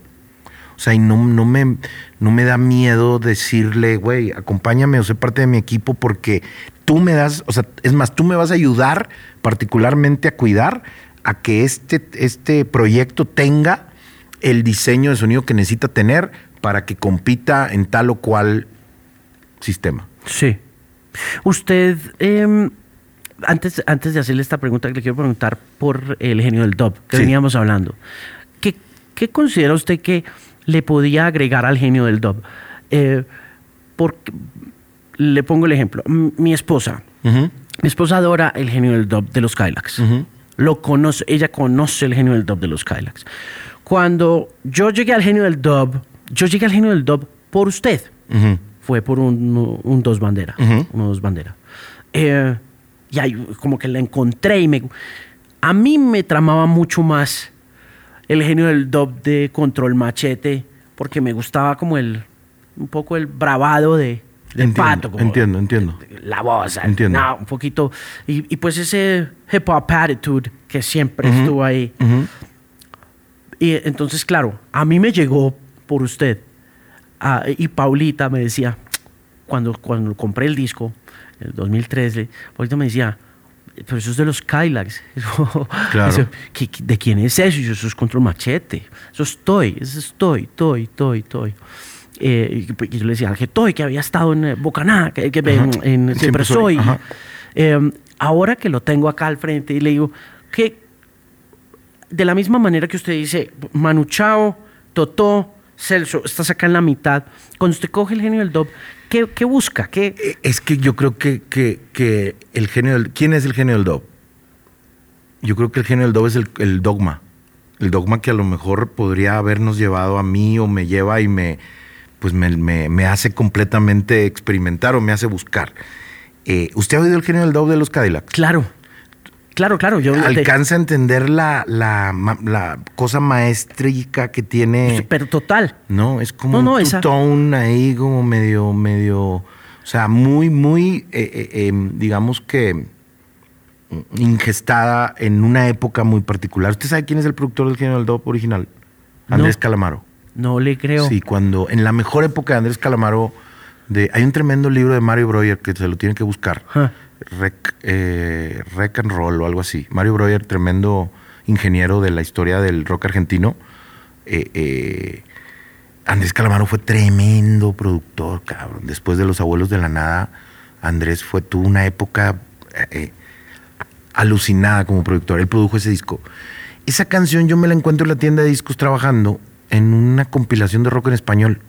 O sea, y no, no, me, no me da miedo decirle, güey, acompáñame o sé parte de mi equipo porque tú me das, o sea, es más, tú me vas a ayudar particularmente a cuidar a que este, este proyecto tenga el diseño de sonido que necesita tener para que compita en tal o cual sistema. Sí. Usted, eh, antes, antes de hacerle esta pregunta, le quiero preguntar por el genio del dub que sí. veníamos hablando. ¿Qué, ¿Qué, considera usted que le podía agregar al genio del dub? Eh, porque, le pongo el ejemplo. Mi esposa, uh -huh. mi esposa adora el genio del dub de los Kylax. Uh -huh lo conoce, ella conoce el genio del dub de los Kylax. Cuando yo llegué al genio del dub, yo llegué al genio del dub por usted. Uh -huh. Fue por un, un, dos bandera, uh -huh. uno dos bandera. Eh, y ahí como que la encontré y me... A mí me tramaba mucho más el genio del dub de Control Machete, porque me gustaba como el... un poco el bravado de, entiendo, pato. Como entiendo, entiendo. La voz. Entiendo. No, un poquito. Y, y, pues ese hip hop attitude que siempre uh -huh. estuvo ahí. Y entonces, claro, a mí me llegó por usted. Uh, y Paulita me decía, cuando, cuando compré el disco, en el 2013, Paulita me decía, pero eso es de los Kylax. Claro. ¿De quién es eso? Y yo, eso es Control Machete. Eso estoy, eso estoy, estoy, estoy, estoy. Eh, y yo le decía al Getoy que había estado en Bocaná, que, que en, en, Siempre, Soy. soy. Eh, ahora que lo tengo acá al frente y le digo que de la misma manera que usted dice, Manu Chao, Totó, Celso, estás acá en la mitad. Cuando usted coge el genio del dub, ¿qué, qué busca? ¿Qué? Es que yo creo que, que, que, el genio del... ¿Quién es el genio del dub? Yo creo que el genio del dub es el, el dogma. El dogma que a lo mejor podría habernos llevado a mí o me lleva y me pues me, me, me, hace completamente experimentar o me hace buscar. Eh, ¿Usted ha oído el genio del dub de los Cadillacs? Claro. Claro, claro. Yo Alcanza a entender la, la, la, cosa maestrica que tiene. Pero total. No, es como no, no, un tone ahí, como medio, medio. O sea, muy, muy, eh, eh, eh, digamos que ingestada en una época muy particular. ¿Usted sabe quién es el productor del del dub original? Andrés no. Calamaro. No le creo. Sí, cuando en la mejor época de Andrés Calamaro, de, hay un tremendo libro de Mario Breuer que se lo tiene que buscar. Huh. Rec, eh, Rec and Roll o algo así. Mario Breuer, tremendo ingeniero de la historia del rock argentino. Eh, eh, Andrés Calamaro fue tremendo productor, cabrón. Después de Los Abuelos de la Nada, Andrés fue, tuvo una época alucinada como productor. Él produjo ese disco. Esa canción yo me la encuentro en la tienda de discos trabajando en una compilación de rock en español.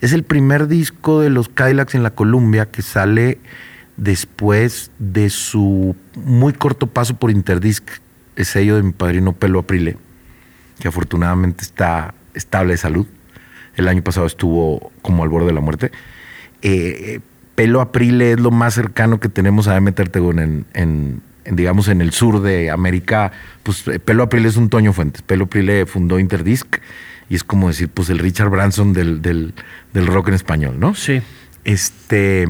Es el primer disco de los Cadillacs en la Columbia que sale después de su muy corto paso por Interdisc, el sello de mi padrino Pelo Aprile, que afortunadamente está estable de salud. El año pasado estuvo como al borde de la muerte. Eh, Pelo Aprile es lo más cercano que tenemos a Demeter en, en, digamos, en el sur de América. Pues eh, Pelo Aprile es un Toño Fuentes. Pelo Aprile fundó Interdisc y es como decir, pues el Richard Branson del, del, del rock en español, ¿no? Sí. Este.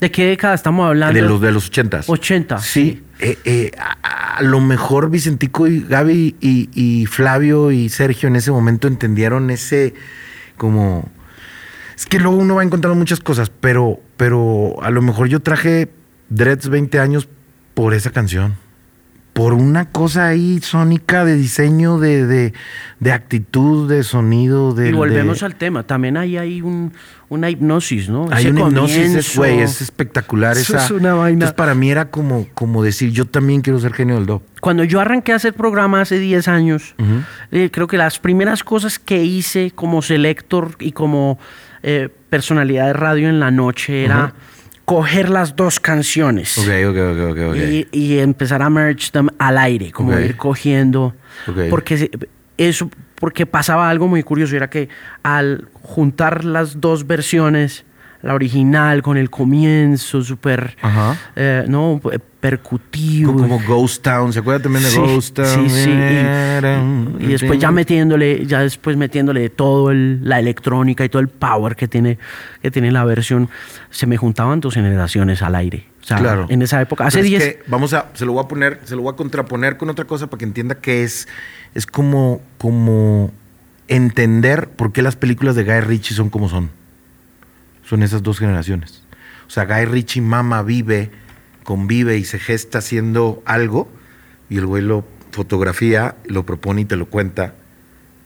¿De qué década estamos hablando? De los de los ochentas. 80. Sí. Eh, eh, a, a lo mejor Vicentico y Gaby y, y Flavio y Sergio en ese momento entendieron ese como es que luego uno va encontrando muchas cosas, pero, pero a lo mejor yo traje Dreads 20 años por esa canción. Por una cosa ahí sónica de diseño, de, de, de actitud, de sonido. De, y volvemos de- al tema. También hay ahí un, una hipnosis, ¿no? Hay Ese una hipnosis, güey, es espectacular. Eso esa, es una vaina. Entonces para mí era como, como decir, yo también quiero ser genio del do. Cuando yo arranqué a hacer programa hace 10 años, eh, creo que las primeras cosas que hice como selector y como eh, personalidad de radio en la noche era coger las dos canciones Ok, ok, ok, ok. y, y empezar a merge them al aire, como ir cogiendo. Ok. Porque eso, porque pasaba algo muy curioso, era que al juntar las dos versiones, la original con el comienzo súper, eh, no, percutivo. como Ghost Town, ¿se acuerda también de Sí, Ghost Town? sí, sí, y, y después ya metiéndole, ya después metiéndole todo el- la electrónica y todo el power que tiene, que tiene la versión, se me juntaban dos generaciones al aire. O sea, Claro. en esa época, hace Pero es 10... que vamos a, se lo voy a poner, se lo voy a contraponer con otra cosa para que entienda que es, es como, como entender por qué las películas de Guy Ritchie son como son. Son esas dos generaciones. O sea, Guy Ritchie mama, vive, convive y se gesta haciendo algo y el güey lo fotografía, lo propone y te lo cuenta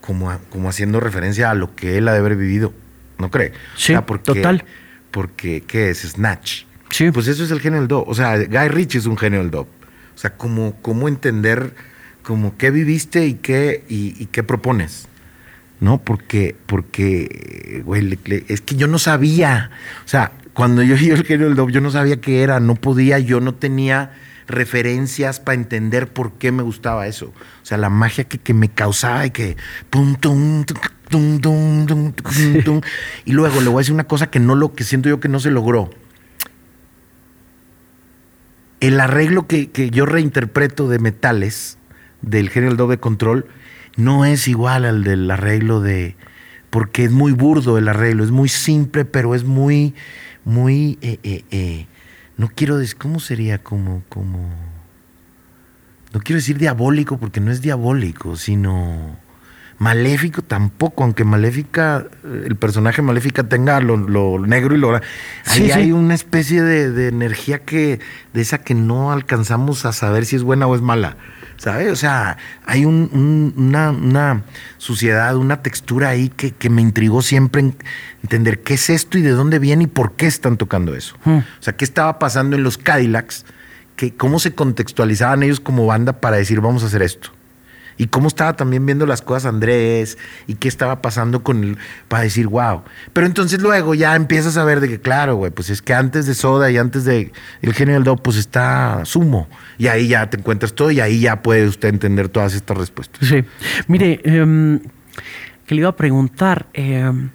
como, como haciendo referencia a lo que él ha de haber vivido. ¿No cree? Sí, total. Porque, ¿qué es? Snatch. Sí. Pues eso es el genio del dub. O sea, Guy Ritchie es un genio del dub. O sea, cómo, cómo entender como qué viviste y qué, y, y qué propones. ¿No? Porque, porque, güey, es que yo no sabía. O sea, cuando yo oí el genio del dub, yo no sabía qué era, no podía, yo no tenía referencias para entender por qué me gustaba eso. O sea, la magia que, que me causaba y que... pum, tum, tum, tum. Y luego le voy a decir una cosa que no lo que siento yo que no se logró el arreglo que, que yo reinterpreto de metales del género del doble control no es igual al del arreglo de. Porque es muy burdo el arreglo, es muy simple, pero es muy. Muy. eh, eh, eh, no quiero decir. ¿Cómo sería? Como. como no quiero decir diabólico porque no es diabólico, sino maléfico tampoco, aunque maléfica, el personaje maléfica tenga lo, lo negro y lo... Ahí Sí, sí. hay una especie de, de energía que, de esa que no alcanzamos a saber si es buena o es mala, ¿sabes? O sea, hay un- un- una, una suciedad, una textura ahí que, que me intrigó siempre en entender qué es esto y de dónde viene y por qué están tocando eso. Hmm. O sea, qué estaba pasando en los Cadillacs, que, cómo se contextualizaban ellos como banda para decir vamos a hacer esto. Y cómo estaba también viendo las cosas Andrés y qué estaba pasando con el, para decir, wow. Pero entonces luego ya empiezas a ver de que, claro, güey, pues es que antes de Soda y antes de el genio del dub, pues está Sumo. Y ahí ya te encuentras todo y ahí ya puede usted entender todas estas respuestas. Sí. Mire, em, que le iba a preguntar. em,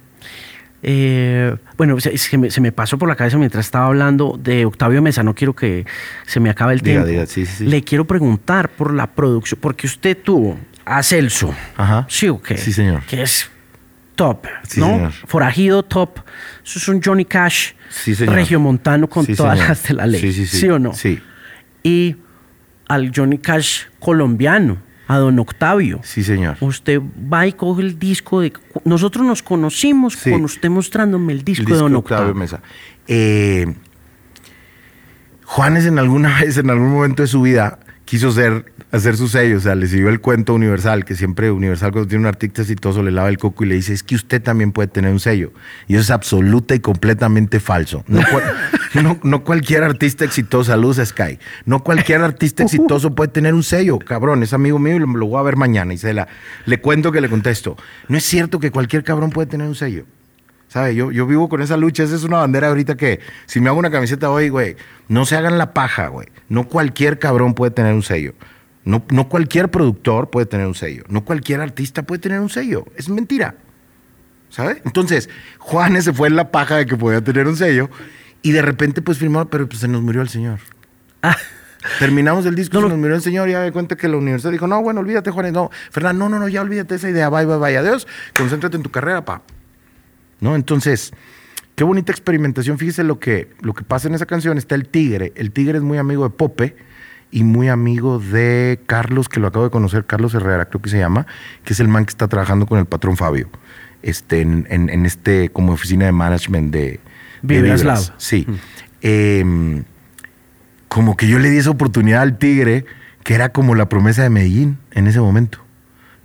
eh, bueno, se, se me, se me pasó por la cabeza mientras estaba hablando de Octavio Mesa. No quiero que se me acabe el Diga, tiempo. diga, sí, sí, sí. Le quiero preguntar por la producción, porque usted tuvo a Celso. Ajá. Sí, o qué? Sí, señor. Que es top, Sí, ¿no? señor. Forajido top. Eso es un Johnny Cash Sí, regiomontano con Sí, todas señor. las de la ley. Sí, sí, sí. o no? Sí. Y al Johnny Cash colombiano, a don Octavio. Sí, señor. Usted va y coge el disco de... Nosotros nos conocimos Sí. con usted mostrándome el disco, El de don disco Octavio. Mesa. Eh, Juanes en alguna vez, en algún momento de su vida, quiso ser, hacer su sello. O sea, le siguió el cuento Universal, que siempre Universal cuando tiene un artista exitoso le lava el coco y le dice, es que usted también puede tener un sello. Y eso es absoluta y completamente falso. No, no- cualquier artista exitoso, a Sky, no cualquier artista exitoso puede tener un sello. Cabrón, es amigo mío y lo, lo voy a ver mañana. Y se la, le cuento que le contesto. No es cierto que cualquier cabrón puede tener un sello. ¿Sabe? Yo, yo vivo con esa lucha. Esa es una bandera ahorita que si me hago una camiseta hoy, güey, no se hagan la paja, güey. No cualquier cabrón puede tener un sello. No, no cualquier productor puede tener un sello. No cualquier artista puede tener un sello. Es mentira. ¿Sabe? Entonces, Juanes se fue en la paja de que podía tener un sello y de repente pues firmó, pero pues se nos murió el señor. Ah, Terminamos el disco, No, se no. nos miró el señor y ya de cuenta que la universidad dijo, no, bueno, olvídate, Juanes, no. Fernando, no, no, no, ya olvídate esa idea, bye, bye, bye, adiós, concéntrate en tu carrera, pa. ¿No? Entonces, qué bonita experimentación. Fíjese lo que, lo que pasa en esa canción. Está el tigre. El tigre es muy amigo de Pope y muy amigo de Carlos, que lo acabo de conocer, Carlos Herrera, creo que se llama, que es el man que está trabajando con el patrón Fabio, este, en, en- en este, como oficina de management de, de Vibras. Sí. Em, como que yo le di esa oportunidad al Tigre, que era como la promesa de Medellín en ese momento.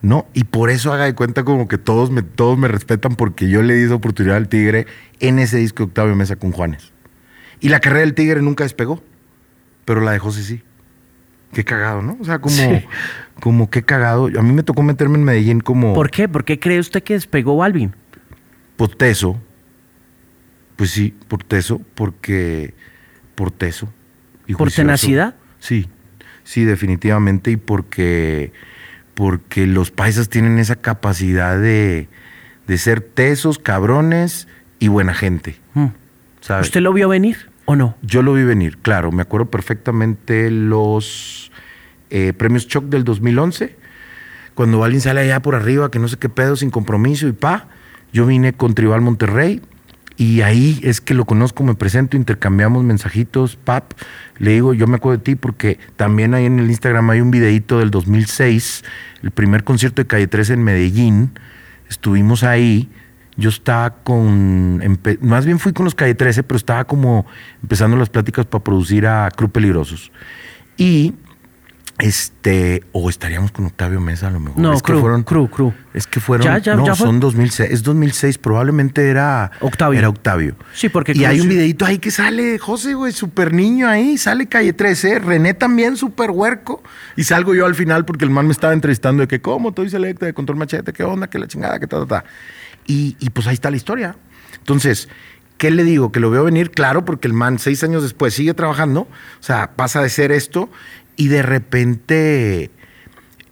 ¿No? Y por eso haga de cuenta como que todos me, todos me respetan porque yo le di esa oportunidad al Tigre en ese disco de Octavio Mesa con Juanes. Y la carrera del Tigre nunca despegó, pero la de José sí. Qué cagado, ¿no? O sea, como, Sí. como qué cagado. A mí me tocó meterme en Medellín como ¿Por qué? ¿Por qué cree usted que despegó Balvin? por teso. Pues sí, por teso, porque por teso. y ¿Por juicioso. tenacidad? Sí, sí, definitivamente. Y porque, porque los paisas tienen esa capacidad de, de ser tesos, cabrones y buena gente. Mm. ¿Usted lo vio venir no? Yo lo vi venir, claro. Me acuerdo perfectamente los eh, premios Choc del 2011, cuando alguien sale allá por arriba, que no sé qué pedo, sin compromiso y pa. Yo vine con Tribal Monterrey y ahí es que lo conozco, me presento, intercambiamos mensajitos, pap. Le digo, yo me acuerdo de ti porque también ahí en el Instagram hay un videíto del 2006, el primer concierto de Calle 13 en Medellín. Estuvimos ahí. Yo estaba con. Más bien fui con los Calle 13, pero estaba como empezando las pláticas para producir a Cru Peligrosos. Y. Este. O estaríamos con Octavio Mesa a lo mejor. No, es que Cru, fueron. Cru, Cru. Es que fueron. Ya, ya, no, ya fue. son 2006. Es 2006. Probablemente era. Octavio. Era Octavio. Sí, porque Y hay un videito ahí que sale José, güey, súper niño ahí. Sale Calle 13. René también, súper huerco. Y salgo yo al final porque el man me estaba entrevistando de que, ¿cómo? Estoy selecta de Control Machete. ¿Qué onda? ¿Qué la chingada? ¿Qué ta, ta, ta? Y, pues ahí está la historia. Entonces. ¿Qué le digo? Que lo veo venir, claro, porque el man seis años después sigue trabajando, o sea, pasa de ser esto y de repente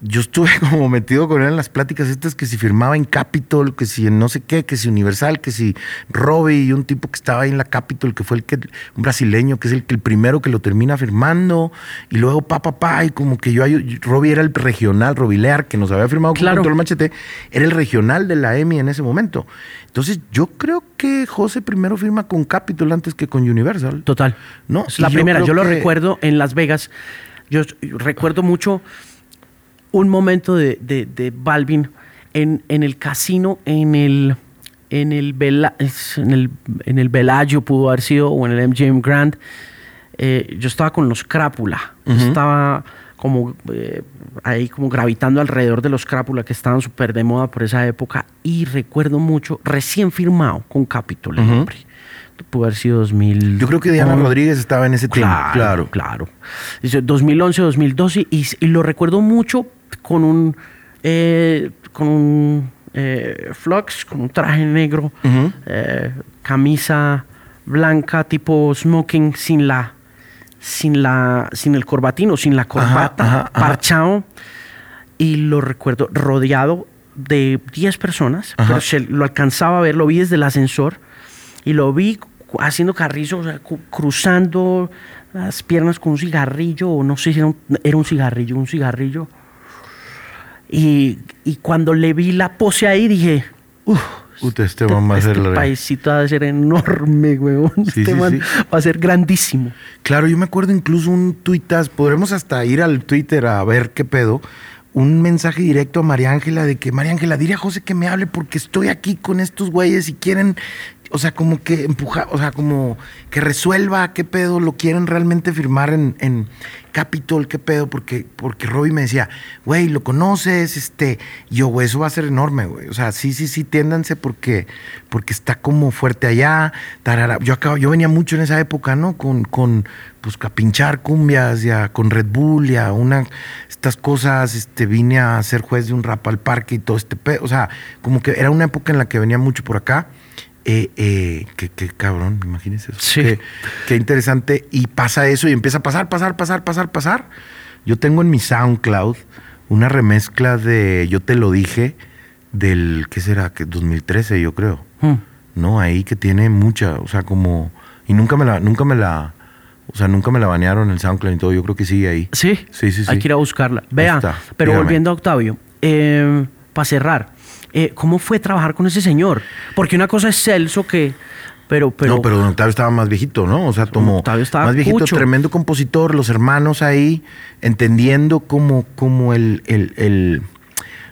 yo estuve como metido con él en las pláticas estas que si firmaba en Capitol, que si en no sé qué, que si Universal, que si Robbie y un tipo que estaba ahí en la Capitol, que fue el que, un brasileño, que es el que el primero que lo termina firmando, y luego pa, pa, pa, y como que yo, Robbie era el regional, Robbie Lear, que nos había firmado con Claro. Control Machete, era el regional de la EMI en ese momento. Entonces yo creo que José primero firma con Capitol antes que con Universal. Total. No, es la yo primera. Yo lo que- recuerdo en Las Vegas. Yo recuerdo mucho un momento de, de, de Balvin en, en el casino, en el, en el, es- en el, en el Bellagio pudo haber sido, o en el MGM Grand. Eh, yo estaba con los Crápula. Estaba como eh, ahí como gravitando alrededor de los Crápula que estaban súper de moda por esa época. Y recuerdo mucho, recién firmado con Capitol el hombre. Pudo haber sido 2000. Yo creo que Diana Rodríguez estaba en ese tiempo. Claro, Claro. claro. Dice 2011, 2012 y, y lo recuerdo mucho con un eh, con un eh, flux, con un traje negro, eh, camisa blanca tipo smoking sin la sin la sin el corbatino, sin la corbata, ajá, ajá. parchado y lo recuerdo rodeado de 10 personas, pero se lo alcanzaba a ver, lo vi desde el ascensor y lo vi haciendo carrizo, o sea, cu- cruzando las piernas con un cigarrillo, o no sé si era un, era un cigarrillo, un cigarrillo. Y, y cuando le vi la pose ahí, dije, uff, Puta, este man va a ser este paisito va a ser enorme, weón. Sí, este sí, man sí. va a ser grandísimo. Claro, yo me acuerdo incluso un tuitas, podremos hasta ir al Twitter a ver qué pedo, un mensaje directo a María Ángela de que María Ángela, dile a José que me hable porque estoy aquí con estos güeyes y quieren, o sea, como que empujar, o sea, como que resuelva qué pedo, lo quieren realmente firmar en, en Capitol, qué pedo, porque, porque Robbie me decía, güey, lo conoces, este, yo, güey, eso va a ser enorme, güey. O sea, sí, sí, sí, tiéndanse porque, porque está como fuerte allá. tarara. Yo acabo, yo venía mucho en esa época, ¿no? Con, con, pues, a pinchar cumbias, ya, con Red Bull, ya, una, estas cosas, este, vine a ser juez de un rap al parque y todo este pedo. O sea, como que era una época en la que venía mucho por acá. Eh, eh, qué, qué cabrón, imagínense eso. Sí. Qué, qué interesante. Y pasa eso y empieza a pasar, pasar, pasar, pasar, pasar. Yo tengo en mi SoundCloud una remezcla de Yo te lo dije del, ¿qué será? Que 2013 yo creo. Hmm. No, ahí que tiene mucha, o sea, como... Y nunca me la, nunca me la, o sea, nunca me la banearon en el SoundCloud y todo. Yo creo que sigue ahí. Sí, Sí, sí, sí. Hay que ir a buscarla. Vea, pero volviendo a Octavio, para cerrar, eh, ¿cómo fue trabajar con ese señor? Porque una cosa es Celso que, pero, pero, no, pero Don Octavio estaba más viejito, ¿no? O sea, Octavio estaba más viejito, cucho. tremendo compositor, los hermanos ahí, entendiendo como, como el, el- el-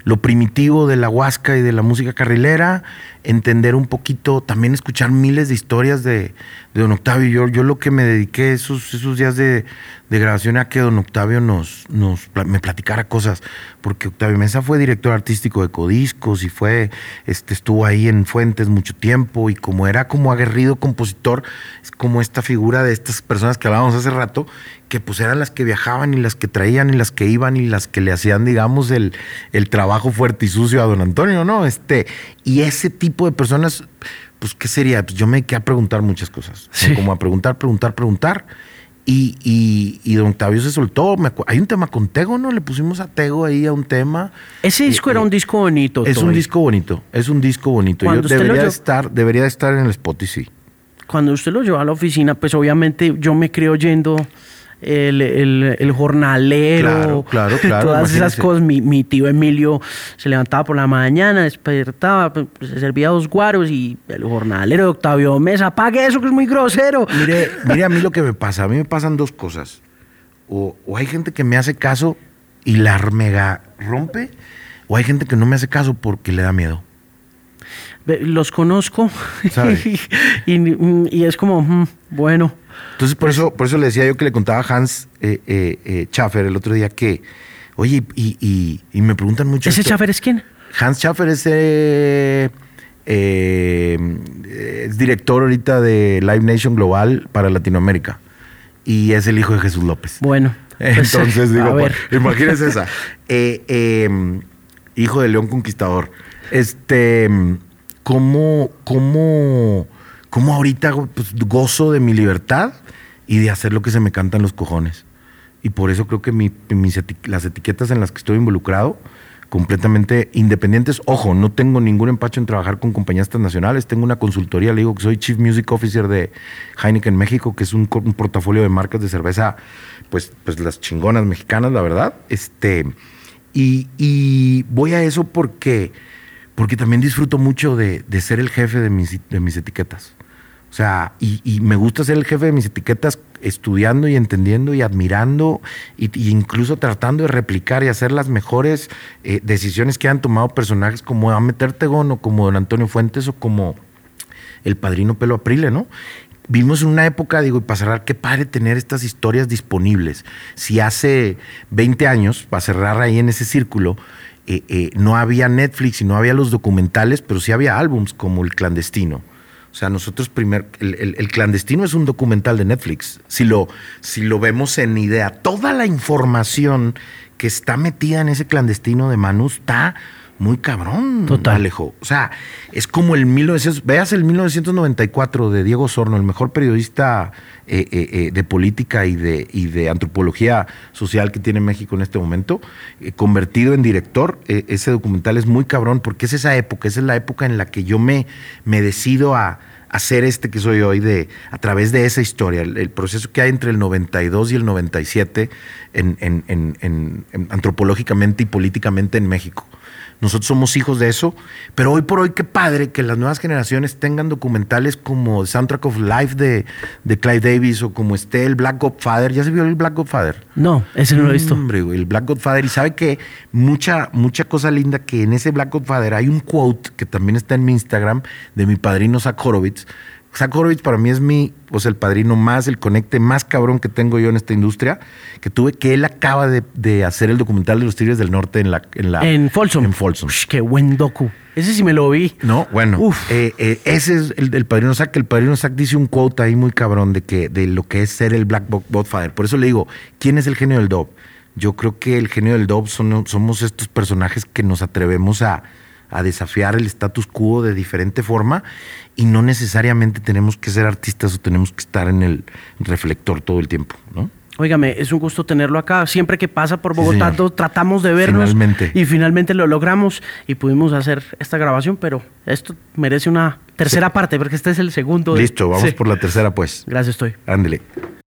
lo primitivo de la huasca y de la música carrilera, entender un poquito, también escuchar miles de historias de, Don Octavio. Yo, yo lo que me dediqué esos, esos días de, grabación a que Don Octavio nos, nos, me platicara cosas, porque Octavio Mesa fue director artístico de Codiscos y fue, este, estuvo ahí en Fuentes mucho tiempo y como era como aguerrido compositor, es como esta figura de estas personas que hablábamos hace rato, que pues eran las que viajaban y las que traían y las que iban y las que le hacían, digamos, el, el trabajo fuerte y sucio a don Antonio, ¿no? Este, y ese tipo de personas, pues, ¿qué sería? Pues yo me quedé a preguntar muchas cosas. Como a preguntar, preguntar, preguntar. Y, y, y don Octavio se soltó. Hay un tema con Tego, ¿no? Le pusimos a Tego ahí a un tema. ese disco Eh, era un disco bonito. Es un disco bonito, es un disco bonito. Yo debería estar, debería estar en el Spotify, sí. Cuando usted lo llevó a la oficina, pues obviamente yo me creo oyendo el, el- el jornalero, Claro, claro, claro, todas esas cosas. Mi, mi tío Emilio se levantaba por la mañana, despertaba, pues, se servía dos guaros y el jornalero de Octavio Mesa, apague eso que es muy grosero. Mire, mire a mí lo que me pasa. A mí me pasan dos cosas. O, o hay gente que me hace caso y la mega rompe, o hay gente que no me hace caso porque le da miedo. Los conozco y, y es como, mm, bueno, Entonces, por eso, por eso le decía yo que le contaba a Hans eh, eh, eh, Schaffer el otro día que, oye, y, y- y me preguntan mucho. ¿ese esto. chafer es quién? Hans Schaffer es, eh, es director ahorita de Live Nation Global para Latinoamérica. Y es el hijo de Jesús López. Bueno, pues, Entonces, digo, pues, imagínense esa. Hijo de León Conquistador. Este, ¿cómo, cómo, cómo ahorita pues, gozo de mi libertad y de hacer lo que se me cantan los cojones? Y por eso creo que mi- mis eti- las etiquetas en las que estoy involucrado, completamente independientes. Ojo, no tengo ningún empacho en trabajar con compañías transnacionales. Tengo una consultoría, le digo que soy Chief Music Officer de Heineken México, que es un, un portafolio de marcas de cerveza, pues, pues las chingonas mexicanas, la verdad. Este, y, y voy a eso porque, porque también disfruto mucho de, ser el jefe de mis, de mis etiquetas. O sea, y, me gusta ser el jefe de mis etiquetas estudiando y entendiendo y admirando y incluso tratando de replicar y hacer las mejores eh, decisiones que han tomado personajes como Ameter Tegón o como Don Antonio Fuentes o como el padrino Pelo Aprile, ¿no? Vivimos en una época, digo, y para cerrar, qué padre tener estas historias disponibles. Si hace 20 años, para cerrar ahí en ese círculo, eh, eh, no había Netflix y no había los documentales, pero sí había álbums como El Clandestino. O sea, nosotros primer, el, el- clandestino es un documental de Netflix. Si lo, si lo vemos en idea, toda la información que está metida en ese clandestino de Manu está muy cabrón, Total. Alejo. O sea, es como el 1900, veas el 1994 de Diego Sorno, el mejor periodista eh, eh, eh, de política y de, y de antropología social que tiene México en este momento, convertido en director. Ese documental es muy cabrón porque es esa época, esa es la época en la que yo me, me decido a hacer este que soy hoy de a través de esa historia, el, el proceso que hay entre el 92 y el 97 en, en- en- en- en- antropológicamente y políticamente en México. Nosotros somos hijos de eso, pero hoy por hoy qué padre que las nuevas generaciones tengan documentales como Soundtrack of Life de, de Clive Davis o como esté el Black Godfather. ¿Ya se vio el Black Godfather? No, ese no lo he visto. Hombre, el Black Godfather. Y sabe que mucha, mucha cosa linda que en ese Black Godfather hay un quote que también está en mi Instagram de mi padrino Zach Horowitz. Zach Horowitz para mí es mi, pues el padrino más, el conecte más cabrón que tengo yo en esta industria, que tuve que él acaba de, de hacer el documental de los Tigres del Norte en la... En, la, En Folsom. En Folsom. Ush, qué buen docu. Ese sí me lo vi. No, bueno, Uf. eh, eh, ese es el del padrino Zack. El padrino Zack dice un quote ahí muy cabrón de que de lo que es ser el Black Godfather. Por eso le digo, ¿quién es el genio del dub? Yo creo que el genio del son, somos estos personajes que nos atrevemos a, a desafiar el status quo de diferente forma y no necesariamente tenemos que ser artistas o tenemos que estar en el reflector todo el tiempo, ¿no? Óigame, es un gusto tenerlo acá. Siempre que pasa por Bogotá, tratamos de vernos. Finalmente. Y finalmente lo logramos y pudimos hacer esta grabación, pero esto merece una tercera parte, porque este es el segundo. Listo, vamos Sí. por la tercera pues. Gracias, estoy. Ándele.